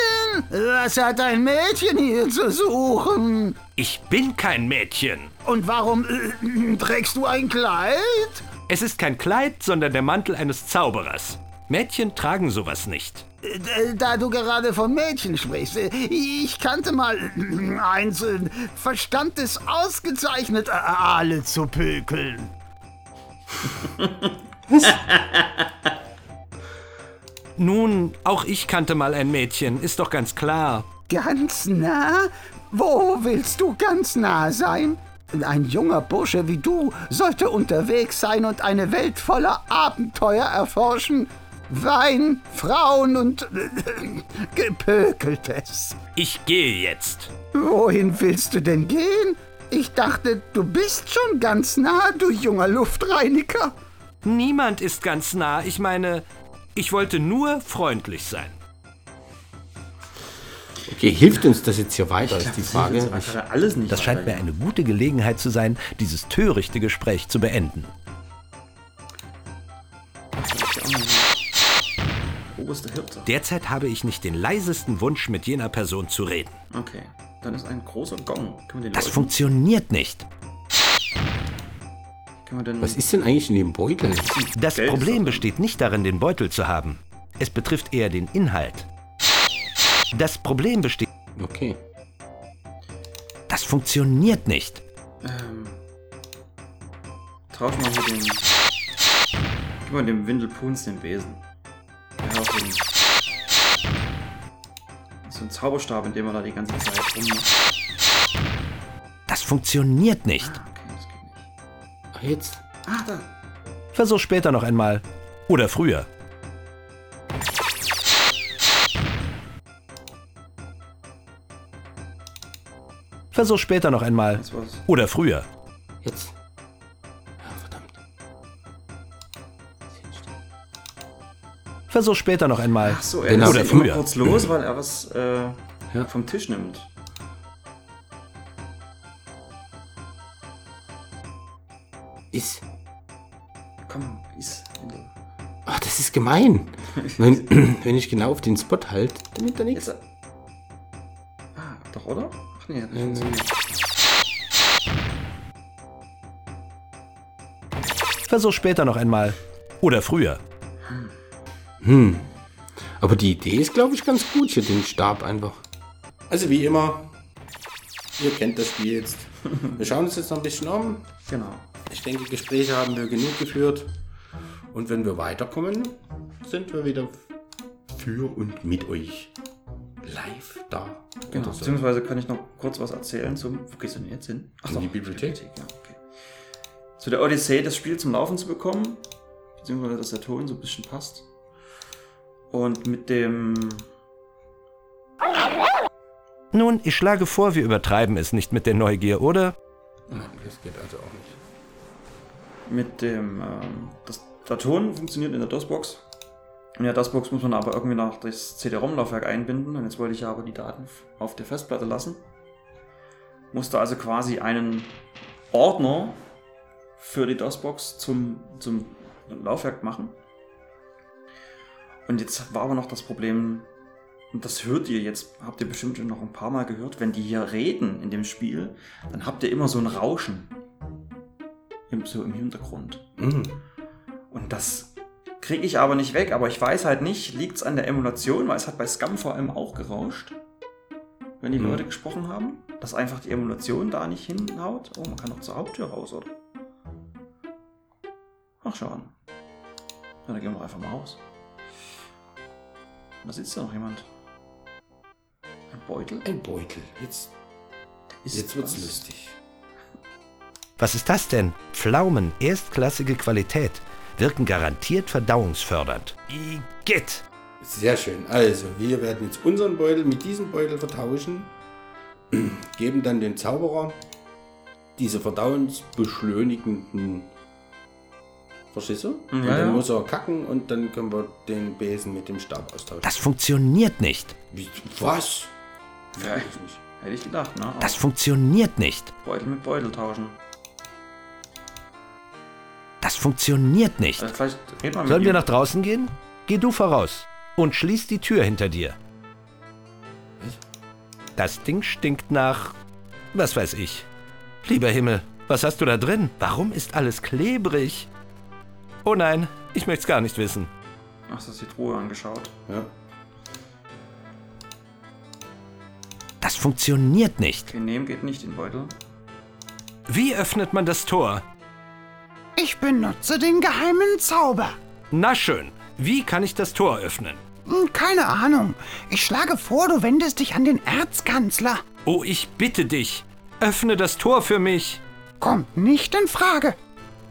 Was hat ein Mädchen hier zu suchen? Ich bin kein Mädchen. Und warum äh, trägst du ein Kleid? Es ist kein Kleid, sondern der Mantel eines Zauberers. Mädchen tragen sowas nicht. Äh, Da du gerade von Mädchen sprichst, äh, ich kannte mal [CLEARS THROAT] eins, äh, verstand es ausgezeichnet, alle zu pökeln. [LAUGHS] Nun, auch ich kannte mal ein Mädchen, ist doch ganz klar. Ganz nah? Wo willst du ganz nah sein? Ein junger Bursche wie du sollte unterwegs sein und eine Welt voller Abenteuer erforschen. Wein, Frauen und äh, gepökeltes. Ich gehe jetzt. Wohin willst du denn gehen? Ich dachte, du bist schon ganz nah, du junger Luftreiniger. Niemand ist ganz nah. Ich meine, ich wollte nur freundlich sein. Okay, hilft uns das jetzt hier weiter, ist die Das Frage. alles nicht Das scheint mir eine gute Gelegenheit zu sein, dieses törichte Gespräch zu beenden. Hirte. Derzeit habe ich nicht den leisesten Wunsch, mit jener Person zu reden. Okay, dann ist ein großer Gong. Können wir den Das läuten? funktioniert nicht. Können wir denn Was ist denn eigentlich in dem Beutel? Das Geld Problem besteht nicht darin, den Beutel zu haben. Es betrifft eher den Inhalt. Das Problem besteht. Okay. Das funktioniert nicht. Ähm, tausch mal hier den. Gib mal dem Windelpuns den Besen. Der hat auch so einen Zauberstab, in dem er da die ganze Zeit rummacht. Das funktioniert nicht. Ah, okay, das geht nicht. Ach, jetzt. Ah, da. Versuch später noch einmal. Oder früher. Versuch später noch einmal. Das war's. Oder früher. Jetzt. Verdammt. Versuch später noch einmal. Ach so, er Genau. lässt Oder sich immer früher. kurz los, weil er was äh, Ja. vom Tisch nimmt. Ist. Komm, ist. Ach, das ist gemein. [LAUGHS] Wenn, [CLEARS THROAT] wenn ich genau auf den Spot halt, dann nimmt er nichts. Jetzt. Ah, doch, oder? Nee, hat nicht funktioniert. Versuch später noch einmal. Oder früher. Hm. Aber die Idee ist, glaube ich, ganz gut hier, den Stab einfach. Also wie immer, ihr kennt das Spiel jetzt. Wir schauen uns jetzt noch ein bisschen um. Genau. Ich denke, Gespräche haben wir genug geführt. Und wenn wir weiterkommen, sind wir wieder für und mit euch. Genau, so. beziehungsweise kann ich noch kurz was erzählen zum. Wo gehst du denn jetzt hin? Ach In die Bibliothek. ja, okay. Zu der Odyssee, das Spiel zum Laufen zu bekommen, beziehungsweise dass der Ton so ein bisschen passt. Und mit dem. Nun, ich schlage vor, wir übertreiben es nicht mit der Neugier, oder? Nein, das geht also auch nicht. Mit dem. Ähm, das, der Ton funktioniert in der DOS-Box. In der DOS-Box muss man aber irgendwie noch das CD-ROM-Laufwerk einbinden. Und jetzt wollte ich aber die Daten auf der Festplatte lassen. Musste also quasi einen Ordner für die DOS-Box zum, zum Laufwerk machen. Und jetzt war aber noch das Problem, und das hört ihr jetzt, habt ihr bestimmt schon noch ein paar Mal gehört, wenn die hier reden in dem Spiel, dann habt ihr immer so ein Rauschen. Im, so im Hintergrund. Mhm. Und das Kriege ich aber nicht weg, aber ich weiß halt nicht, liegt es an der Emulation, weil es hat bei Scum vor allem auch gerauscht, wenn die Mhm. Leute gesprochen haben, dass einfach die Emulation da nicht hinhaut. Oh, man kann doch zur Haupttür raus, oder? Ach, schau an. Ja, dann gehen wir einfach mal raus. Da sitzt ja noch jemand. Ein Beutel? Ein Beutel. Jetzt, Ist jetzt wird's was? lustig. Was ist das denn? Pflaumen, erstklassige Qualität, wirken garantiert verdauungsfördernd. Igitt! Sehr schön. Also, wir werden jetzt unseren Beutel mit diesem Beutel vertauschen, [CLEARS THROAT] geben dann dem Zauberer diese verdauungsbeschleunigenden Verschisse. und Ja, dann ja. muss er kacken und dann können wir den Besen mit dem Stab austauschen. Das funktioniert nicht. Wie, was? Ja, nicht. hätte ich gedacht, ne? Das funktioniert nicht. Beutel mit Beutel tauschen. Das funktioniert nicht. Vielleicht red mal mit Sollen wir nach draußen gehen? Geh du voraus und schließ die Tür hinter dir. Das Ding stinkt nach. Was weiß ich. Lieber Himmel, was hast du da drin? Warum ist alles klebrig? Oh nein, ich möchte es gar nicht wissen. Ach, du hast die Truhe angeschaut. Ja. Das funktioniert nicht. Okay, nehmen geht nicht in den Beutel. Wie öffnet man das Tor? Ich benutze den geheimen Zauber. Na schön, wie kann ich das Tor öffnen? Hm, Keine Ahnung. Ich schlage vor, du wendest dich an den Erzkanzler. Oh, ich bitte dich, öffne das Tor für mich. Kommt nicht in Frage.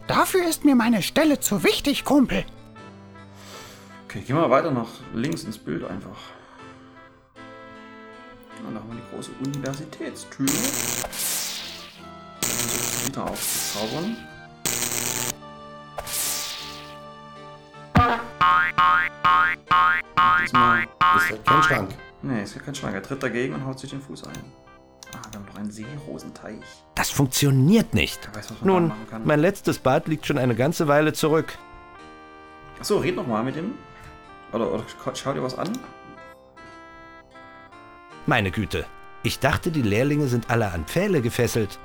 Dafür ist mir meine Stelle zu wichtig, Kumpel. Okay, gehen wir weiter nach links ins Bild einfach. Und da haben wir die große Universitätstür. Wieder aufzuzaubern. Diesmal. Ist halt kein Schrank. Nee, ist ja kein Schrank. Er tritt dagegen und haut sich den Fuß ein. Ah, wir haben noch einen Seerosenteich. Das funktioniert nicht. Weiß, was man da Nun, machen kann. mein letztes Bad liegt schon eine ganze Weile zurück. Achso, red noch mal mit ihm. Oder, oder schau dir was an. Meine Güte, ich dachte, die Lehrlinge sind alle an Pfähle gefesselt.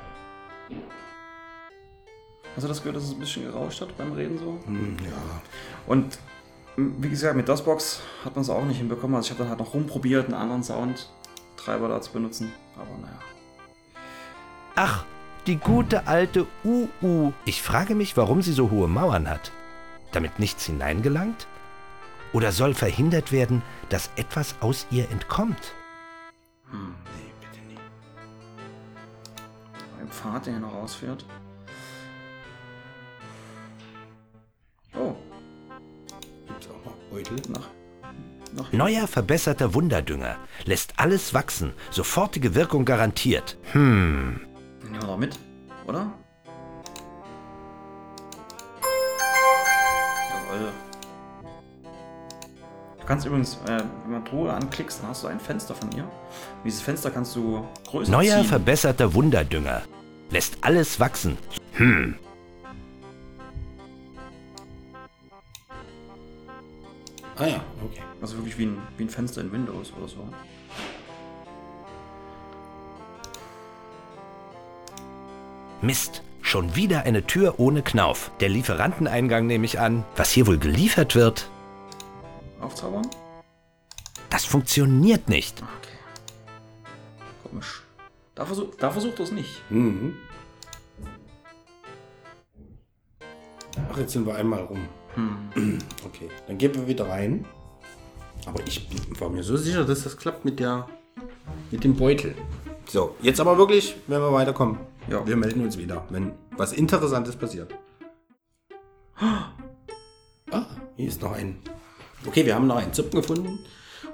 Hast du das gehört, dass es ein bisschen gerauscht hat beim Reden so? Hm, ja. Und wie gesagt, mit DOSBox hat man es auch nicht hinbekommen. Also ich habe dann halt noch rumprobiert, einen anderen Soundtreiber da zu benutzen. Aber naja. Ach, die gute alte UU. Ich frage mich, warum sie so hohe Mauern hat. Damit nichts hineingelangt? Oder soll verhindert werden, dass etwas aus ihr entkommt? Hm, nee, bitte nie. Ein Pfad, der hier noch rausführt. Oh, Beutel? nach. nach Neuer verbesserter Wunderdünger lässt alles wachsen, sofortige Wirkung garantiert. Hm, Nehmen wir doch mit, oder? Jawohl. Du kannst übrigens, äh, wenn man Truhe anklickst, dann hast du ein Fenster von ihr. Und dieses Fenster kannst du größer neuer ziehen. verbesserter Wunderdünger lässt alles wachsen. Hm, Ah ja, okay. Also wirklich wie ein, wie ein Fenster in Windows oder so. Mist. Schon wieder eine Tür ohne Knauf. Der Lieferanteneingang nehme ich an. Was hier wohl geliefert wird? Aufzaubern? Das funktioniert nicht. Okay. Komisch. Da, versuch, da versucht er es nicht. Mhm. Ach, jetzt sind wir einmal rum. Okay, dann gehen wir wieder rein. Aber ich war mir so sicher, dass das klappt mit der mit dem Beutel. So, jetzt aber wirklich, wenn wir weiterkommen. Ja. Wir melden uns wieder, wenn was Interessantes passiert. Ah, hier ist noch ein. Okay, wir haben noch einen Zupfen gefunden.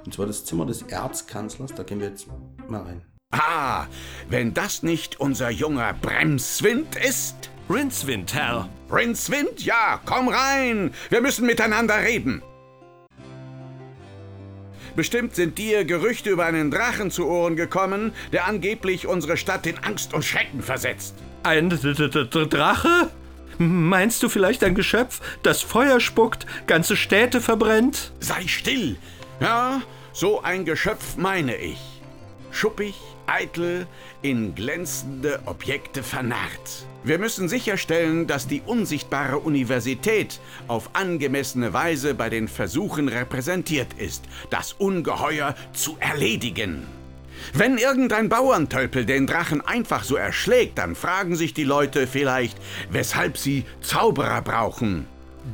Und zwar das Zimmer des Erzkanzlers. Da gehen wir jetzt mal rein. Ah, wenn das nicht unser junger Bremswind ist? Rincewind, Herr. Rinswind? Ja, komm rein. Wir müssen miteinander reden. Bestimmt sind dir Gerüchte über einen Drachen zu Ohren gekommen, der angeblich unsere Stadt in Angst und Schrecken versetzt. Ein Drache? Meinst du vielleicht ein Geschöpf, das Feuer spuckt, ganze Städte verbrennt? Sei still. Ja, so ein Geschöpf meine ich. Schuppig, eitel, in glänzende Objekte vernarrt. Wir müssen sicherstellen, dass die unsichtbare Universität auf angemessene Weise bei den Versuchen repräsentiert ist, das Ungeheuer zu erledigen. Wenn irgendein Bauerntölpel den Drachen einfach so erschlägt, dann fragen sich die Leute vielleicht, weshalb sie Zauberer brauchen.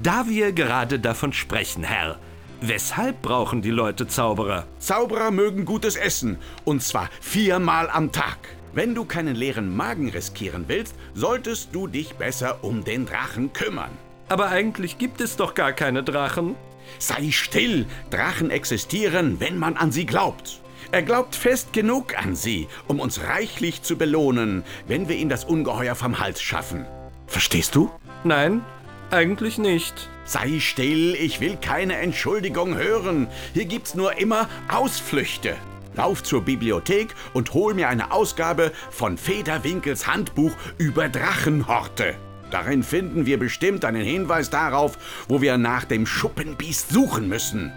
Da wir gerade davon sprechen, Herr, weshalb brauchen die Leute Zauberer? Zauberer mögen gutes Essen, und zwar viermal am Tag. Wenn du keinen leeren Magen riskieren willst, solltest du dich besser um den Drachen kümmern. Aber eigentlich gibt es doch gar keine Drachen. Sei still! Drachen existieren, wenn man an sie glaubt. Er glaubt fest genug an sie, um uns reichlich zu belohnen, wenn wir ihn das Ungeheuer vom Hals schaffen. Verstehst du? Nein, eigentlich nicht. Sei still, ich will keine Entschuldigung hören. Hier gibt's nur immer Ausflüchte. Lauf zur Bibliothek und hol mir eine Ausgabe von Federwinkels Handbuch über Drachenhorte. Darin finden wir bestimmt einen Hinweis darauf, wo wir nach dem Schuppenbiest suchen müssen.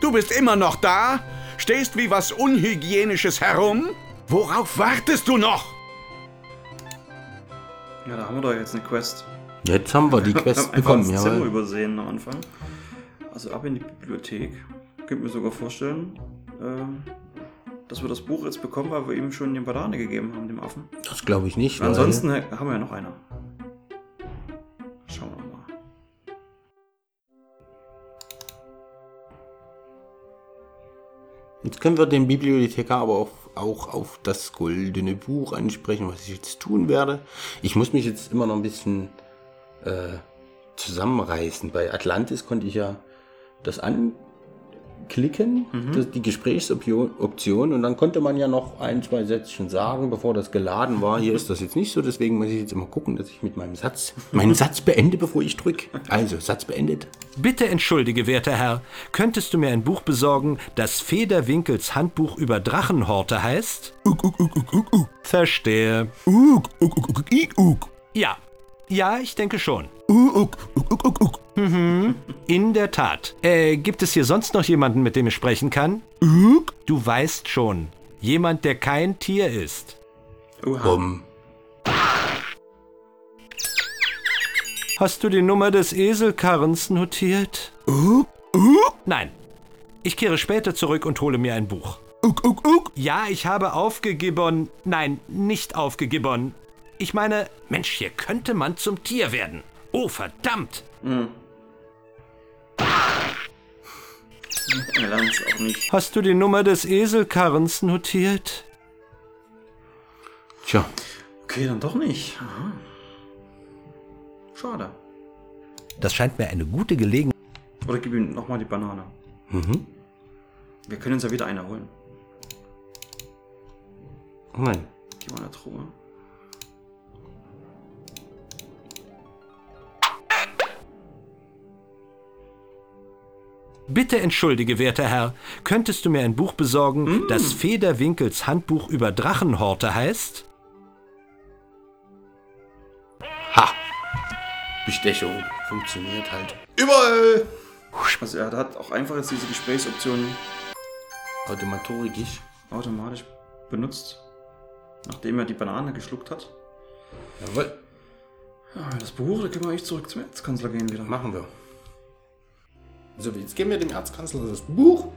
Du bist immer noch da? Stehst wie was Unhygienisches herum? Worauf wartest du noch? Ja, da haben wir doch jetzt eine Quest. Jetzt haben wir die [LAUGHS] Quest bekommen, das Zimmer übersehen am Anfang. Also ab in die Bibliothek. Könnte mir sogar vorstellen, äh, dass wir das Buch jetzt bekommen, weil wir ihm schon den Banane gegeben haben, dem Affen. Das glaube ich nicht. weil- Ansonsten äh, haben wir ja noch einer. Schauen wir mal. Jetzt können wir den Bibliothekar aber auch, auch auf das goldene Buch ansprechen, was ich jetzt tun werde. Ich muss mich jetzt immer noch ein bisschen äh, zusammenreißen. Bei Atlantis konnte ich ja das anklicken, das, die Gesprächsoption, Option, und dann konnte man ja noch ein, zwei Sätzchen sagen, bevor das geladen war. Hier ist das jetzt nicht so, deswegen muss ich jetzt immer gucken, dass ich mit meinem Satz [LAUGHS] meinen Satz beende, bevor ich drücke. Also, Satz beendet. Bitte entschuldige, werter Herr, könntest du mir ein Buch besorgen, das Federwinkels Handbuch über Drachenhorte heißt? Verstehe. Ja. Ja, ich denke schon. Mhm. In der Tat. Äh, gibt es hier sonst noch jemanden, mit dem ich sprechen kann? Du weißt schon. Jemand, der kein Tier ist. Bumm. Hast du die Nummer des Eselkarrens notiert? Nein. Ich kehre später zurück und hole mir ein Buch. Ja, ich habe aufgegibbon. Nein, nicht aufgegibbon. Ich meine, Mensch, hier könnte man zum Tier werden. Oh, verdammt. Er es auch nicht. Hast du die Nummer des Eselkarrens notiert? Tja, Okay, dann doch nicht. Aha. Schade. Das scheint mir eine gute Gelegenheit. Oder gib ihm nochmal die Banane. Wir können uns ja wieder eine holen. nein. Gib mal eine Truhe. Bitte entschuldige, werter Herr, könntest du mir ein Buch besorgen, das Federwinkels Handbuch über Drachenhorte heißt? Ha! Bestechung funktioniert halt. Überall! Also er hat auch einfach jetzt diese Gesprächsoption Automatorisch. automatisch benutzt, nachdem er die Banane geschluckt hat. Jawohl. Ja, das Buch, da können wir echt zurück zum Erzkanzler gehen wieder. Machen wir. So, jetzt geben wir dem Erzkanzler das Buch.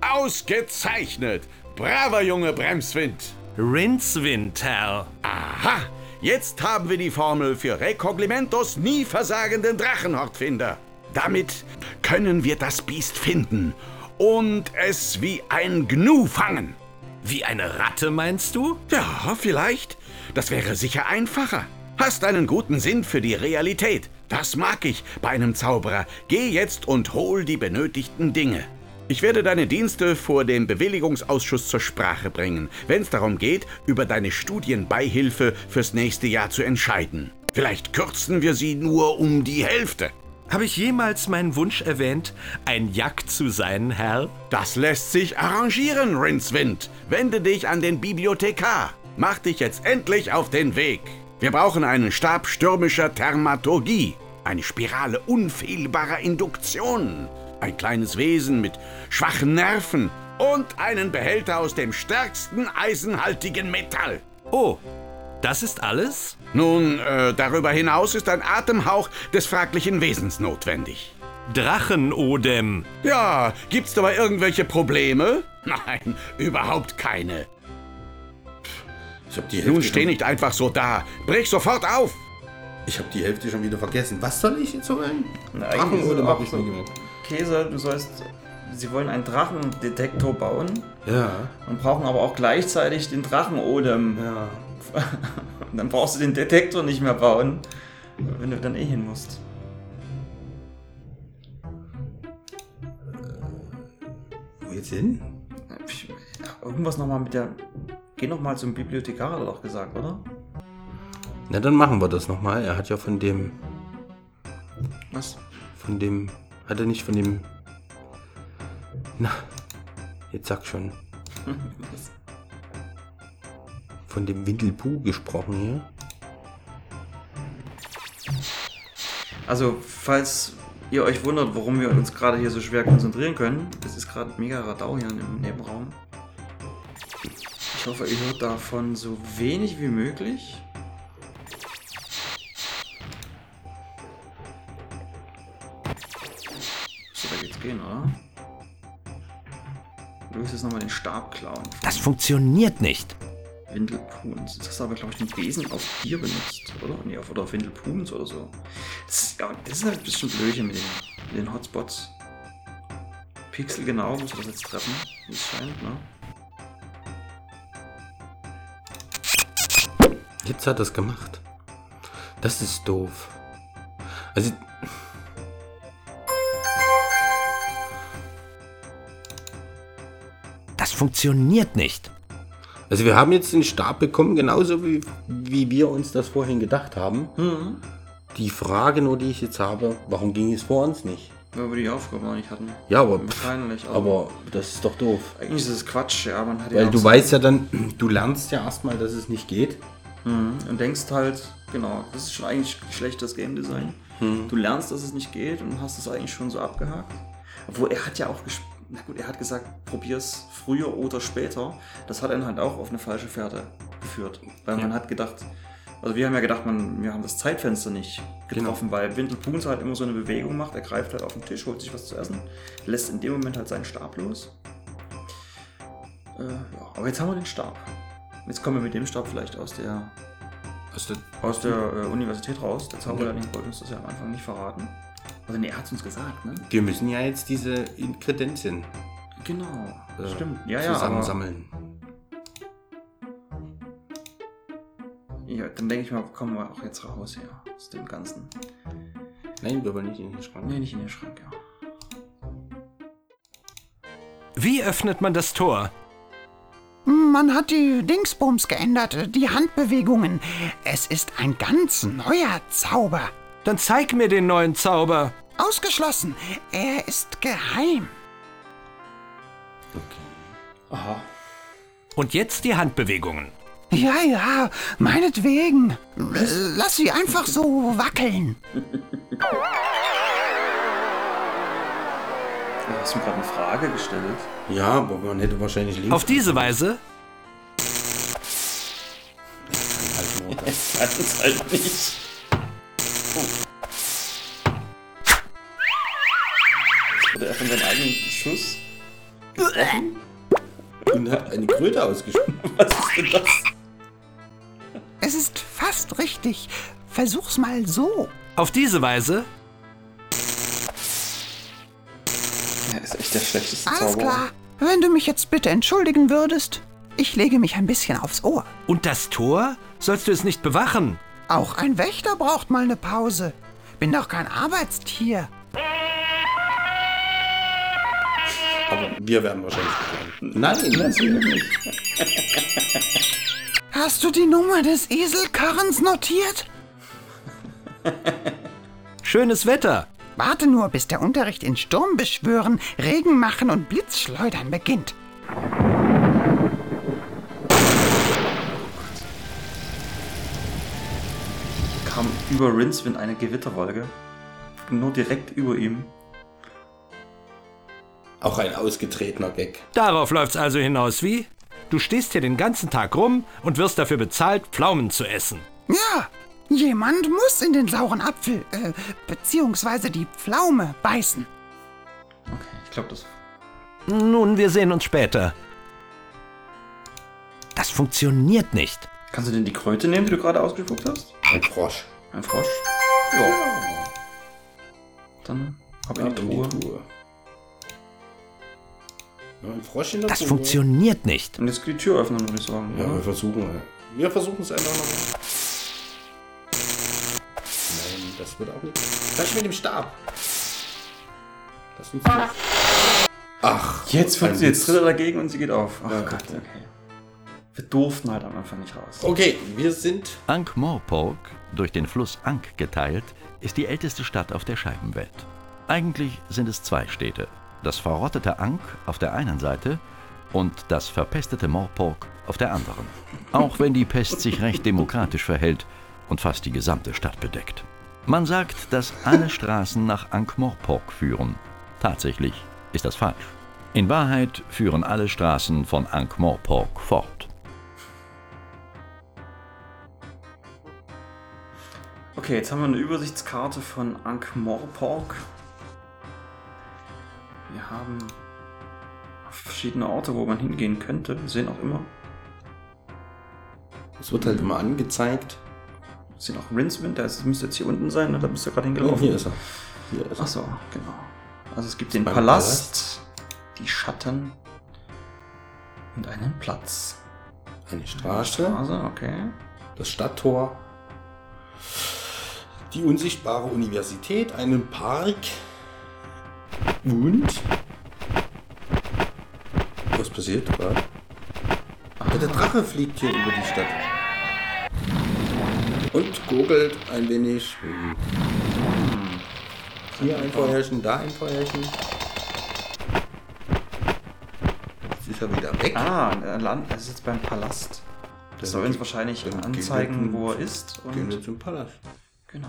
Ausgezeichnet! Braver Junge Bremswind! Rindswind, Herr. Aha! Jetzt haben wir die Formel für Rekognimentos nie versagenden Drachenhortfinder. Damit können wir das Biest finden und es wie ein Gnu fangen. Wie eine Ratte, meinst du? Ja, vielleicht. Das wäre sicher einfacher. Hast einen guten Sinn für die Realität. Das mag ich bei einem Zauberer. Geh jetzt und hol die benötigten Dinge. Ich werde deine Dienste vor dem Bewilligungsausschuss zur Sprache bringen, wenn es darum geht, über deine Studienbeihilfe fürs nächste Jahr zu entscheiden. Vielleicht kürzen wir sie nur um die Hälfte. Habe ich jemals meinen Wunsch erwähnt, ein Jack zu sein, Herr? Das lässt sich arrangieren, Rincewind. Wende dich an den Bibliothekar. Mach dich jetzt endlich auf den Weg. Wir brauchen einen Stab stürmischer Thermaturgie. Eine Spirale unfehlbarer Induktion. Ein kleines Wesen mit schwachen Nerven und einen Behälter aus dem stärksten eisenhaltigen Metall. Oh, das ist alles? Nun, äh, darüber hinaus ist ein Atemhauch des fraglichen Wesens notwendig. Drachenodem. Ja, gibt's dabei irgendwelche Probleme? [LAUGHS] Nein, überhaupt keine. Ich habe die Hälfte Nun steh schon- nicht einfach so da. Brich sofort auf! Ich habe die Hälfte schon wieder vergessen. Was soll ich jetzt holen? Na, Drachen oder hab auch ich so nie gemacht? Käse, du sollst. Sie wollen einen Drachendetektor bauen Ja. und brauchen aber auch gleichzeitig den Drachenodem. Ja. Und [LAUGHS] dann brauchst du den Detektor nicht mehr bauen, wenn du dann eh hin musst. Wo jetzt hin? Irgendwas nochmal mit der. Geh nochmal zum Bibliothekar, hat er doch gesagt, oder? Na, dann machen wir das nochmal. Er hat ja von dem. Was? Von dem. Hat er nicht von dem. Na. Jetzt sag schon. [LAUGHS] Von dem Windelpuh gesprochen hier. Also, falls ihr euch wundert, warum wir uns gerade hier so schwer konzentrieren können, es ist gerade mega Radau hier im Nebenraum. Ich hoffe, ihr hört davon so wenig wie möglich. So, da geht's gehen, oder? Du willst jetzt nochmal den Stab klauen. Das funktioniert nicht. Windelpuhns. Jetzt hast du aber, glaube ich, den Besen auf dir benutzt, oder? Nee, auf, oder auf Windelpuhns oder so. Das, ist- ja, das ist halt ein bisschen blödchen mit den, mit den Hotspots. Pixel genau, musst du das jetzt treffen, wie es scheint, ne? Jetzt hat er es gemacht. Das ist doof. Also. Das funktioniert nicht. Also wir haben jetzt den Stab bekommen, genauso wie, wie wir uns das vorhin gedacht haben. Die Frage nur, die ich jetzt habe, warum ging es vor uns nicht? Weil wir die Aufgabe noch nicht hatten. Ja, aber, Wahrscheinlich, aber, aber das ist doch doof. eigentlich ist es Quatsch, ja. Man hat ja Weil auch du weißt ja dann, [CLEARS THROAT] du lernst ja erstmal, dass es nicht geht. Mhm. Und denkst halt, genau, das ist schon eigentlich schlechtes Game Design. Du lernst, dass es nicht geht und hast es eigentlich schon so abgehakt. Obwohl er hat ja auch gesp- na gut, er hat gesagt, probier's früher oder später. Das hat einen halt auch auf eine falsche Fährte geführt. Weil man hat gedacht, also wir haben ja gedacht, man, wir haben das Zeitfenster nicht getroffen, weil Windelpuns halt immer so eine Bewegung macht. Er greift halt auf den Tisch, holt sich was zu essen, lässt in dem Moment halt seinen Stab los. Äh, ja, aber jetzt haben wir den Stab. Jetzt kommen wir mit dem Stab vielleicht aus der Aus der, aus der äh, Universität raus. Der Zauberlehrling wollte uns das ja am Anfang nicht verraten. Also nee, er hat es uns gesagt, ne? wir müssen ja jetzt diese Inkredenzien Genau, äh, stimmt. Ja, ja, zusammensammeln. ja, dann denke ich mal, kommen wir auch jetzt raus hier aus dem Ganzen. Nein, wir wollen nicht in den Schrank. Nee, nicht in den Schrank, ja. Wie öffnet man das Tor? Man hat die Dingsbums geändert, die Handbewegungen. Es ist ein ganz neuer Zauber. Dann zeig mir den neuen Zauber. Ausgeschlossen. Er ist geheim. Aha. Und jetzt die Handbewegungen. Ja, ja, meinetwegen. Lass sie einfach so wackeln. [LAUGHS] Du hast mir gerade eine Frage gestellt. Ja, aber man hätte wahrscheinlich links. Auf diese Weise Das hat es halt nicht. Oh. Wurde er von seinem eigenen Schuss? und hat eine Kröte ausgesprochen. [LAUGHS] Was ist denn das? Es ist fast richtig. Versuch's mal so. Auf diese Weise der schlechteste Alles Zauberer. klar. Wenn du mich jetzt bitte entschuldigen würdest. Ich lege mich ein bisschen aufs Ohr. und das Tor? Sollst du es nicht bewachen? Auch ein Wächter braucht mal eine Pause. Bin doch kein Arbeitstier. Aber wir werden wahrscheinlich bekommen. Nein, natürlich nicht. Hast du die Nummer des Eselkarrens notiert? Schönes Wetter. Warte nur, bis der Unterricht in Sturm beschwören, Regen machen und Blitzschleudern beginnt. kam über Rincewind eine Gewitterwolke. Nur direkt über ihm. Auch ein ausgetretener Gag. Darauf läuft's also hinaus, wie? Du stehst hier den ganzen Tag rum und wirst dafür bezahlt, Pflaumen zu essen. Ja, jemand muss in den sauren Apfel, äh, beziehungsweise die Pflaume beißen. Okay, ich glaube, das. Nun, wir sehen uns später. Das funktioniert nicht. Kannst du denn die Kröte nehmen, die du gerade ausgespuckt hast? Ein Frosch. Ein Frosch? Ja. Dann hab ich in Truhe. Truhe. Ja, ein Frosch in der Das Truhe. funktioniert nicht. Und jetzt die Tür öffnen, würde ich sagen. Ja, oder? wir versuchen. Wir versuchen es einfach nochmal. Das wird auch nicht. Gleich mit dem Stab. Das funktioniert. Ach, Jetzt ein funktioniert Witz. Tritt er dagegen und sie geht auf. Ach Ja, Gott, okay. okay. Wir durften halt am Anfang nicht raus. Okay, wir sind. Ankh-Morpork, durch den Fluss Ankh geteilt, ist die älteste Stadt auf der Scheibenwelt. Eigentlich sind es zwei Städte. Das verrottete Ankh auf der einen Seite und das verpestete Morpork auf der anderen. Auch wenn die Pest sich recht demokratisch verhält und fast die gesamte Stadt bedeckt. Man sagt, dass alle Straßen nach Ankh-Morpork führen. Tatsächlich ist das falsch. In Wahrheit führen alle Straßen von Ankh-Morpork fort. Okay, jetzt haben wir eine Übersichtskarte von Ankh-Morpork. Wir haben verschiedene Orte, wo man hingehen könnte. Wir sehen auch immer. Es wird halt immer angezeigt. Sehen auch Rincewind, der ist- müsste jetzt hier unten sein, ne? da bist du gerade Oh, hingelaufen. hier ist er. Hier ist er. Achso, genau. Also es gibt den beim Palast, die Schatten und einen Platz. Eine Straße, Also, okay. das Stadttor, die unsichtbare Universität, einen Park und. Was passiert gerade? Ja, Der Drache fliegt hier über die Stadt. Und gurgelt ein wenig. Hier ein Feuerchen, da ein Feuerchen. Jetzt ist er wieder weg. Ah, er ist jetzt beim Palast. Das soll uns wahrscheinlich gehen anzeigen, wo er ist. Gehen Und wir zum Palast. genau.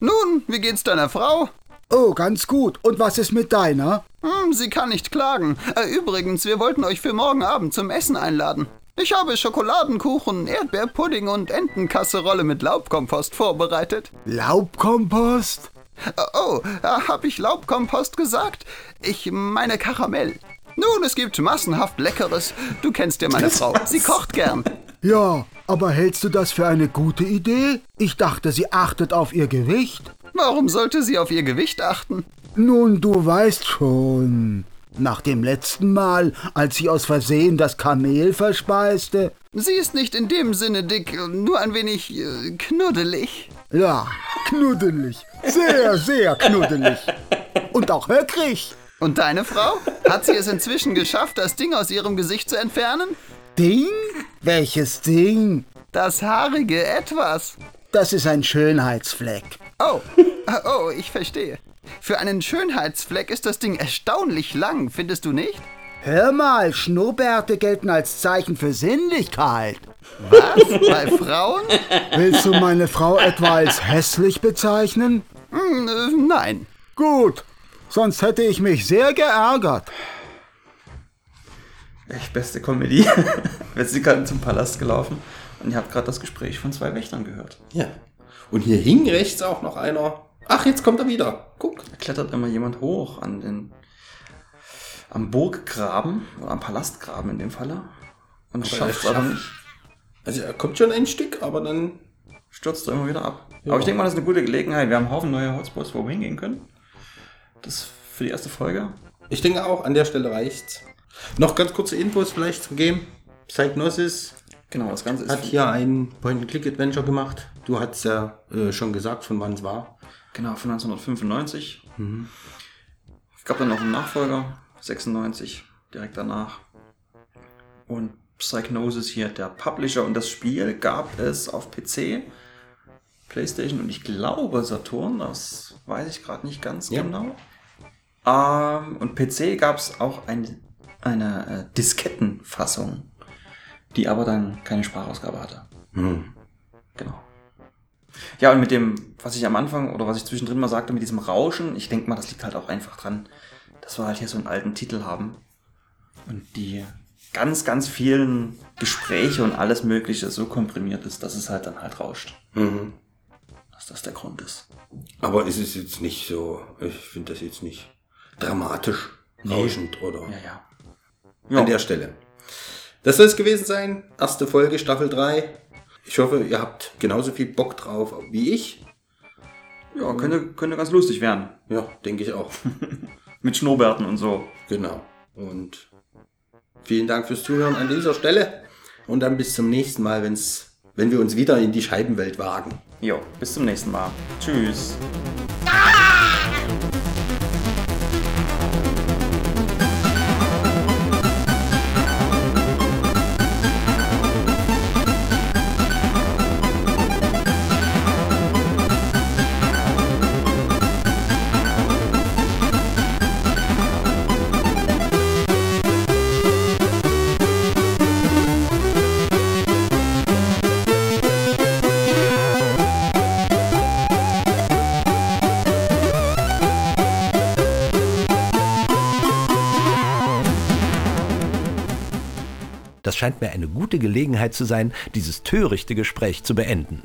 Nun, wie geht's deiner Frau? Oh, ganz gut. Und was ist mit deiner? Hm, sie kann nicht klagen. Äh, übrigens, wir wollten euch für morgen Abend zum Essen einladen. Ich habe Schokoladenkuchen, Erdbeerpudding und Entenkasserolle mit Laubkompost vorbereitet. Laubkompost? Äh, Oh, äh, hab ich Laubkompost gesagt? Ich meine Karamell. Nun, es gibt massenhaft Leckeres. Du kennst ja meine [LAUGHS] Frau. Sie kocht gern. Ja, aber hältst du das für eine gute Idee? Ich dachte, sie achtet auf ihr Gewicht. Warum sollte sie auf ihr Gewicht achten? Nun, du weißt schon. Nach dem letzten Mal, als sie aus Versehen das Kamel verspeiste. Sie ist nicht in dem Sinne dick, nur ein wenig äh, knuddelig. Ja, knuddelig. Sehr, sehr knuddelig. Und auch höckrig. Und deine Frau? Hat sie es inzwischen geschafft, das Ding aus ihrem Gesicht zu entfernen? Ding? Welches Ding? Das haarige Etwas. Das ist ein Schönheitsfleck. Oh, [LAUGHS] oh, ich verstehe. Für einen Schönheitsfleck ist das Ding erstaunlich lang, findest du nicht? Hör mal, Schnurrbärte gelten als Zeichen für Sinnlichkeit. Was? Bei Frauen? [LAUGHS] Willst du meine Frau etwa als hässlich bezeichnen? Hm, äh, nein. Gut, sonst hätte ich mich sehr geärgert. Echt beste Comedy. [LAUGHS] Wir sind gerade zum Palast gelaufen und ihr habt gerade das Gespräch von zwei Wächtern gehört. Ja. Und hier hing rechts auch noch einer. Ach, jetzt kommt er wieder. Guck. Da klettert immer jemand hoch an den am Burggraben oder am Palastgraben in dem Falle und schafft er aber nicht. Also er kommt schon ein Stück, aber dann. Stürzt er immer wieder ab. Ja. Aber ich denke mal, das ist eine gute Gelegenheit. Wir haben einen Haufen neue Hotspots, wo wir hingehen können. Das für die erste Folge. Ich denke auch, an der Stelle reicht's. Noch ganz kurze Infos vielleicht zum Game. Psychnosis Genau, das Ganze ist hat hier ein Point-and-Click-Adventure gemacht. Du hast ja äh, schon gesagt, von wann es war. Genau, von 1995. Es gab dann noch einen Nachfolger, 96, direkt danach. Und Psychnosis hier, der Publisher. Und das Spiel gab es auf PC, PlayStation und ich glaube Saturn, das weiß ich gerade nicht ganz Ja. genau. Ähm, und PC gab es auch ein, eine äh, Diskettenfassung, die aber dann keine Sprachausgabe hatte. Hm. Genau. Ja, und mit dem, was ich am Anfang oder was ich zwischendrin mal sagte, mit diesem Rauschen, ich denke mal, das liegt halt auch einfach dran, dass wir halt hier so einen alten Titel haben und die ganz, ganz vielen Gespräche und alles Mögliche so komprimiert ist, dass es halt dann halt rauscht. Mhm. Dass das der Grund ist. Aber ist es jetzt nicht so, ich finde das jetzt nicht dramatisch rauschend oder Ja, ja. an der Stelle. Das soll es gewesen sein. Erste Folge, Staffel 3. Ich hoffe, ihr habt genauso viel Bock drauf wie ich. Ja, könnte, könnte ganz lustig werden. Ja, denke ich auch. [LAUGHS] Mit Schnurrbärten und so. Genau. Und vielen Dank fürs Zuhören an dieser Stelle. Und dann bis zum nächsten Mal, wenn's, wenn wir uns wieder in die Scheibenwelt wagen. Jo, bis zum nächsten Mal. Tschüss. Scheint mir eine gute Gelegenheit zu sein, dieses törichte Gespräch zu beenden.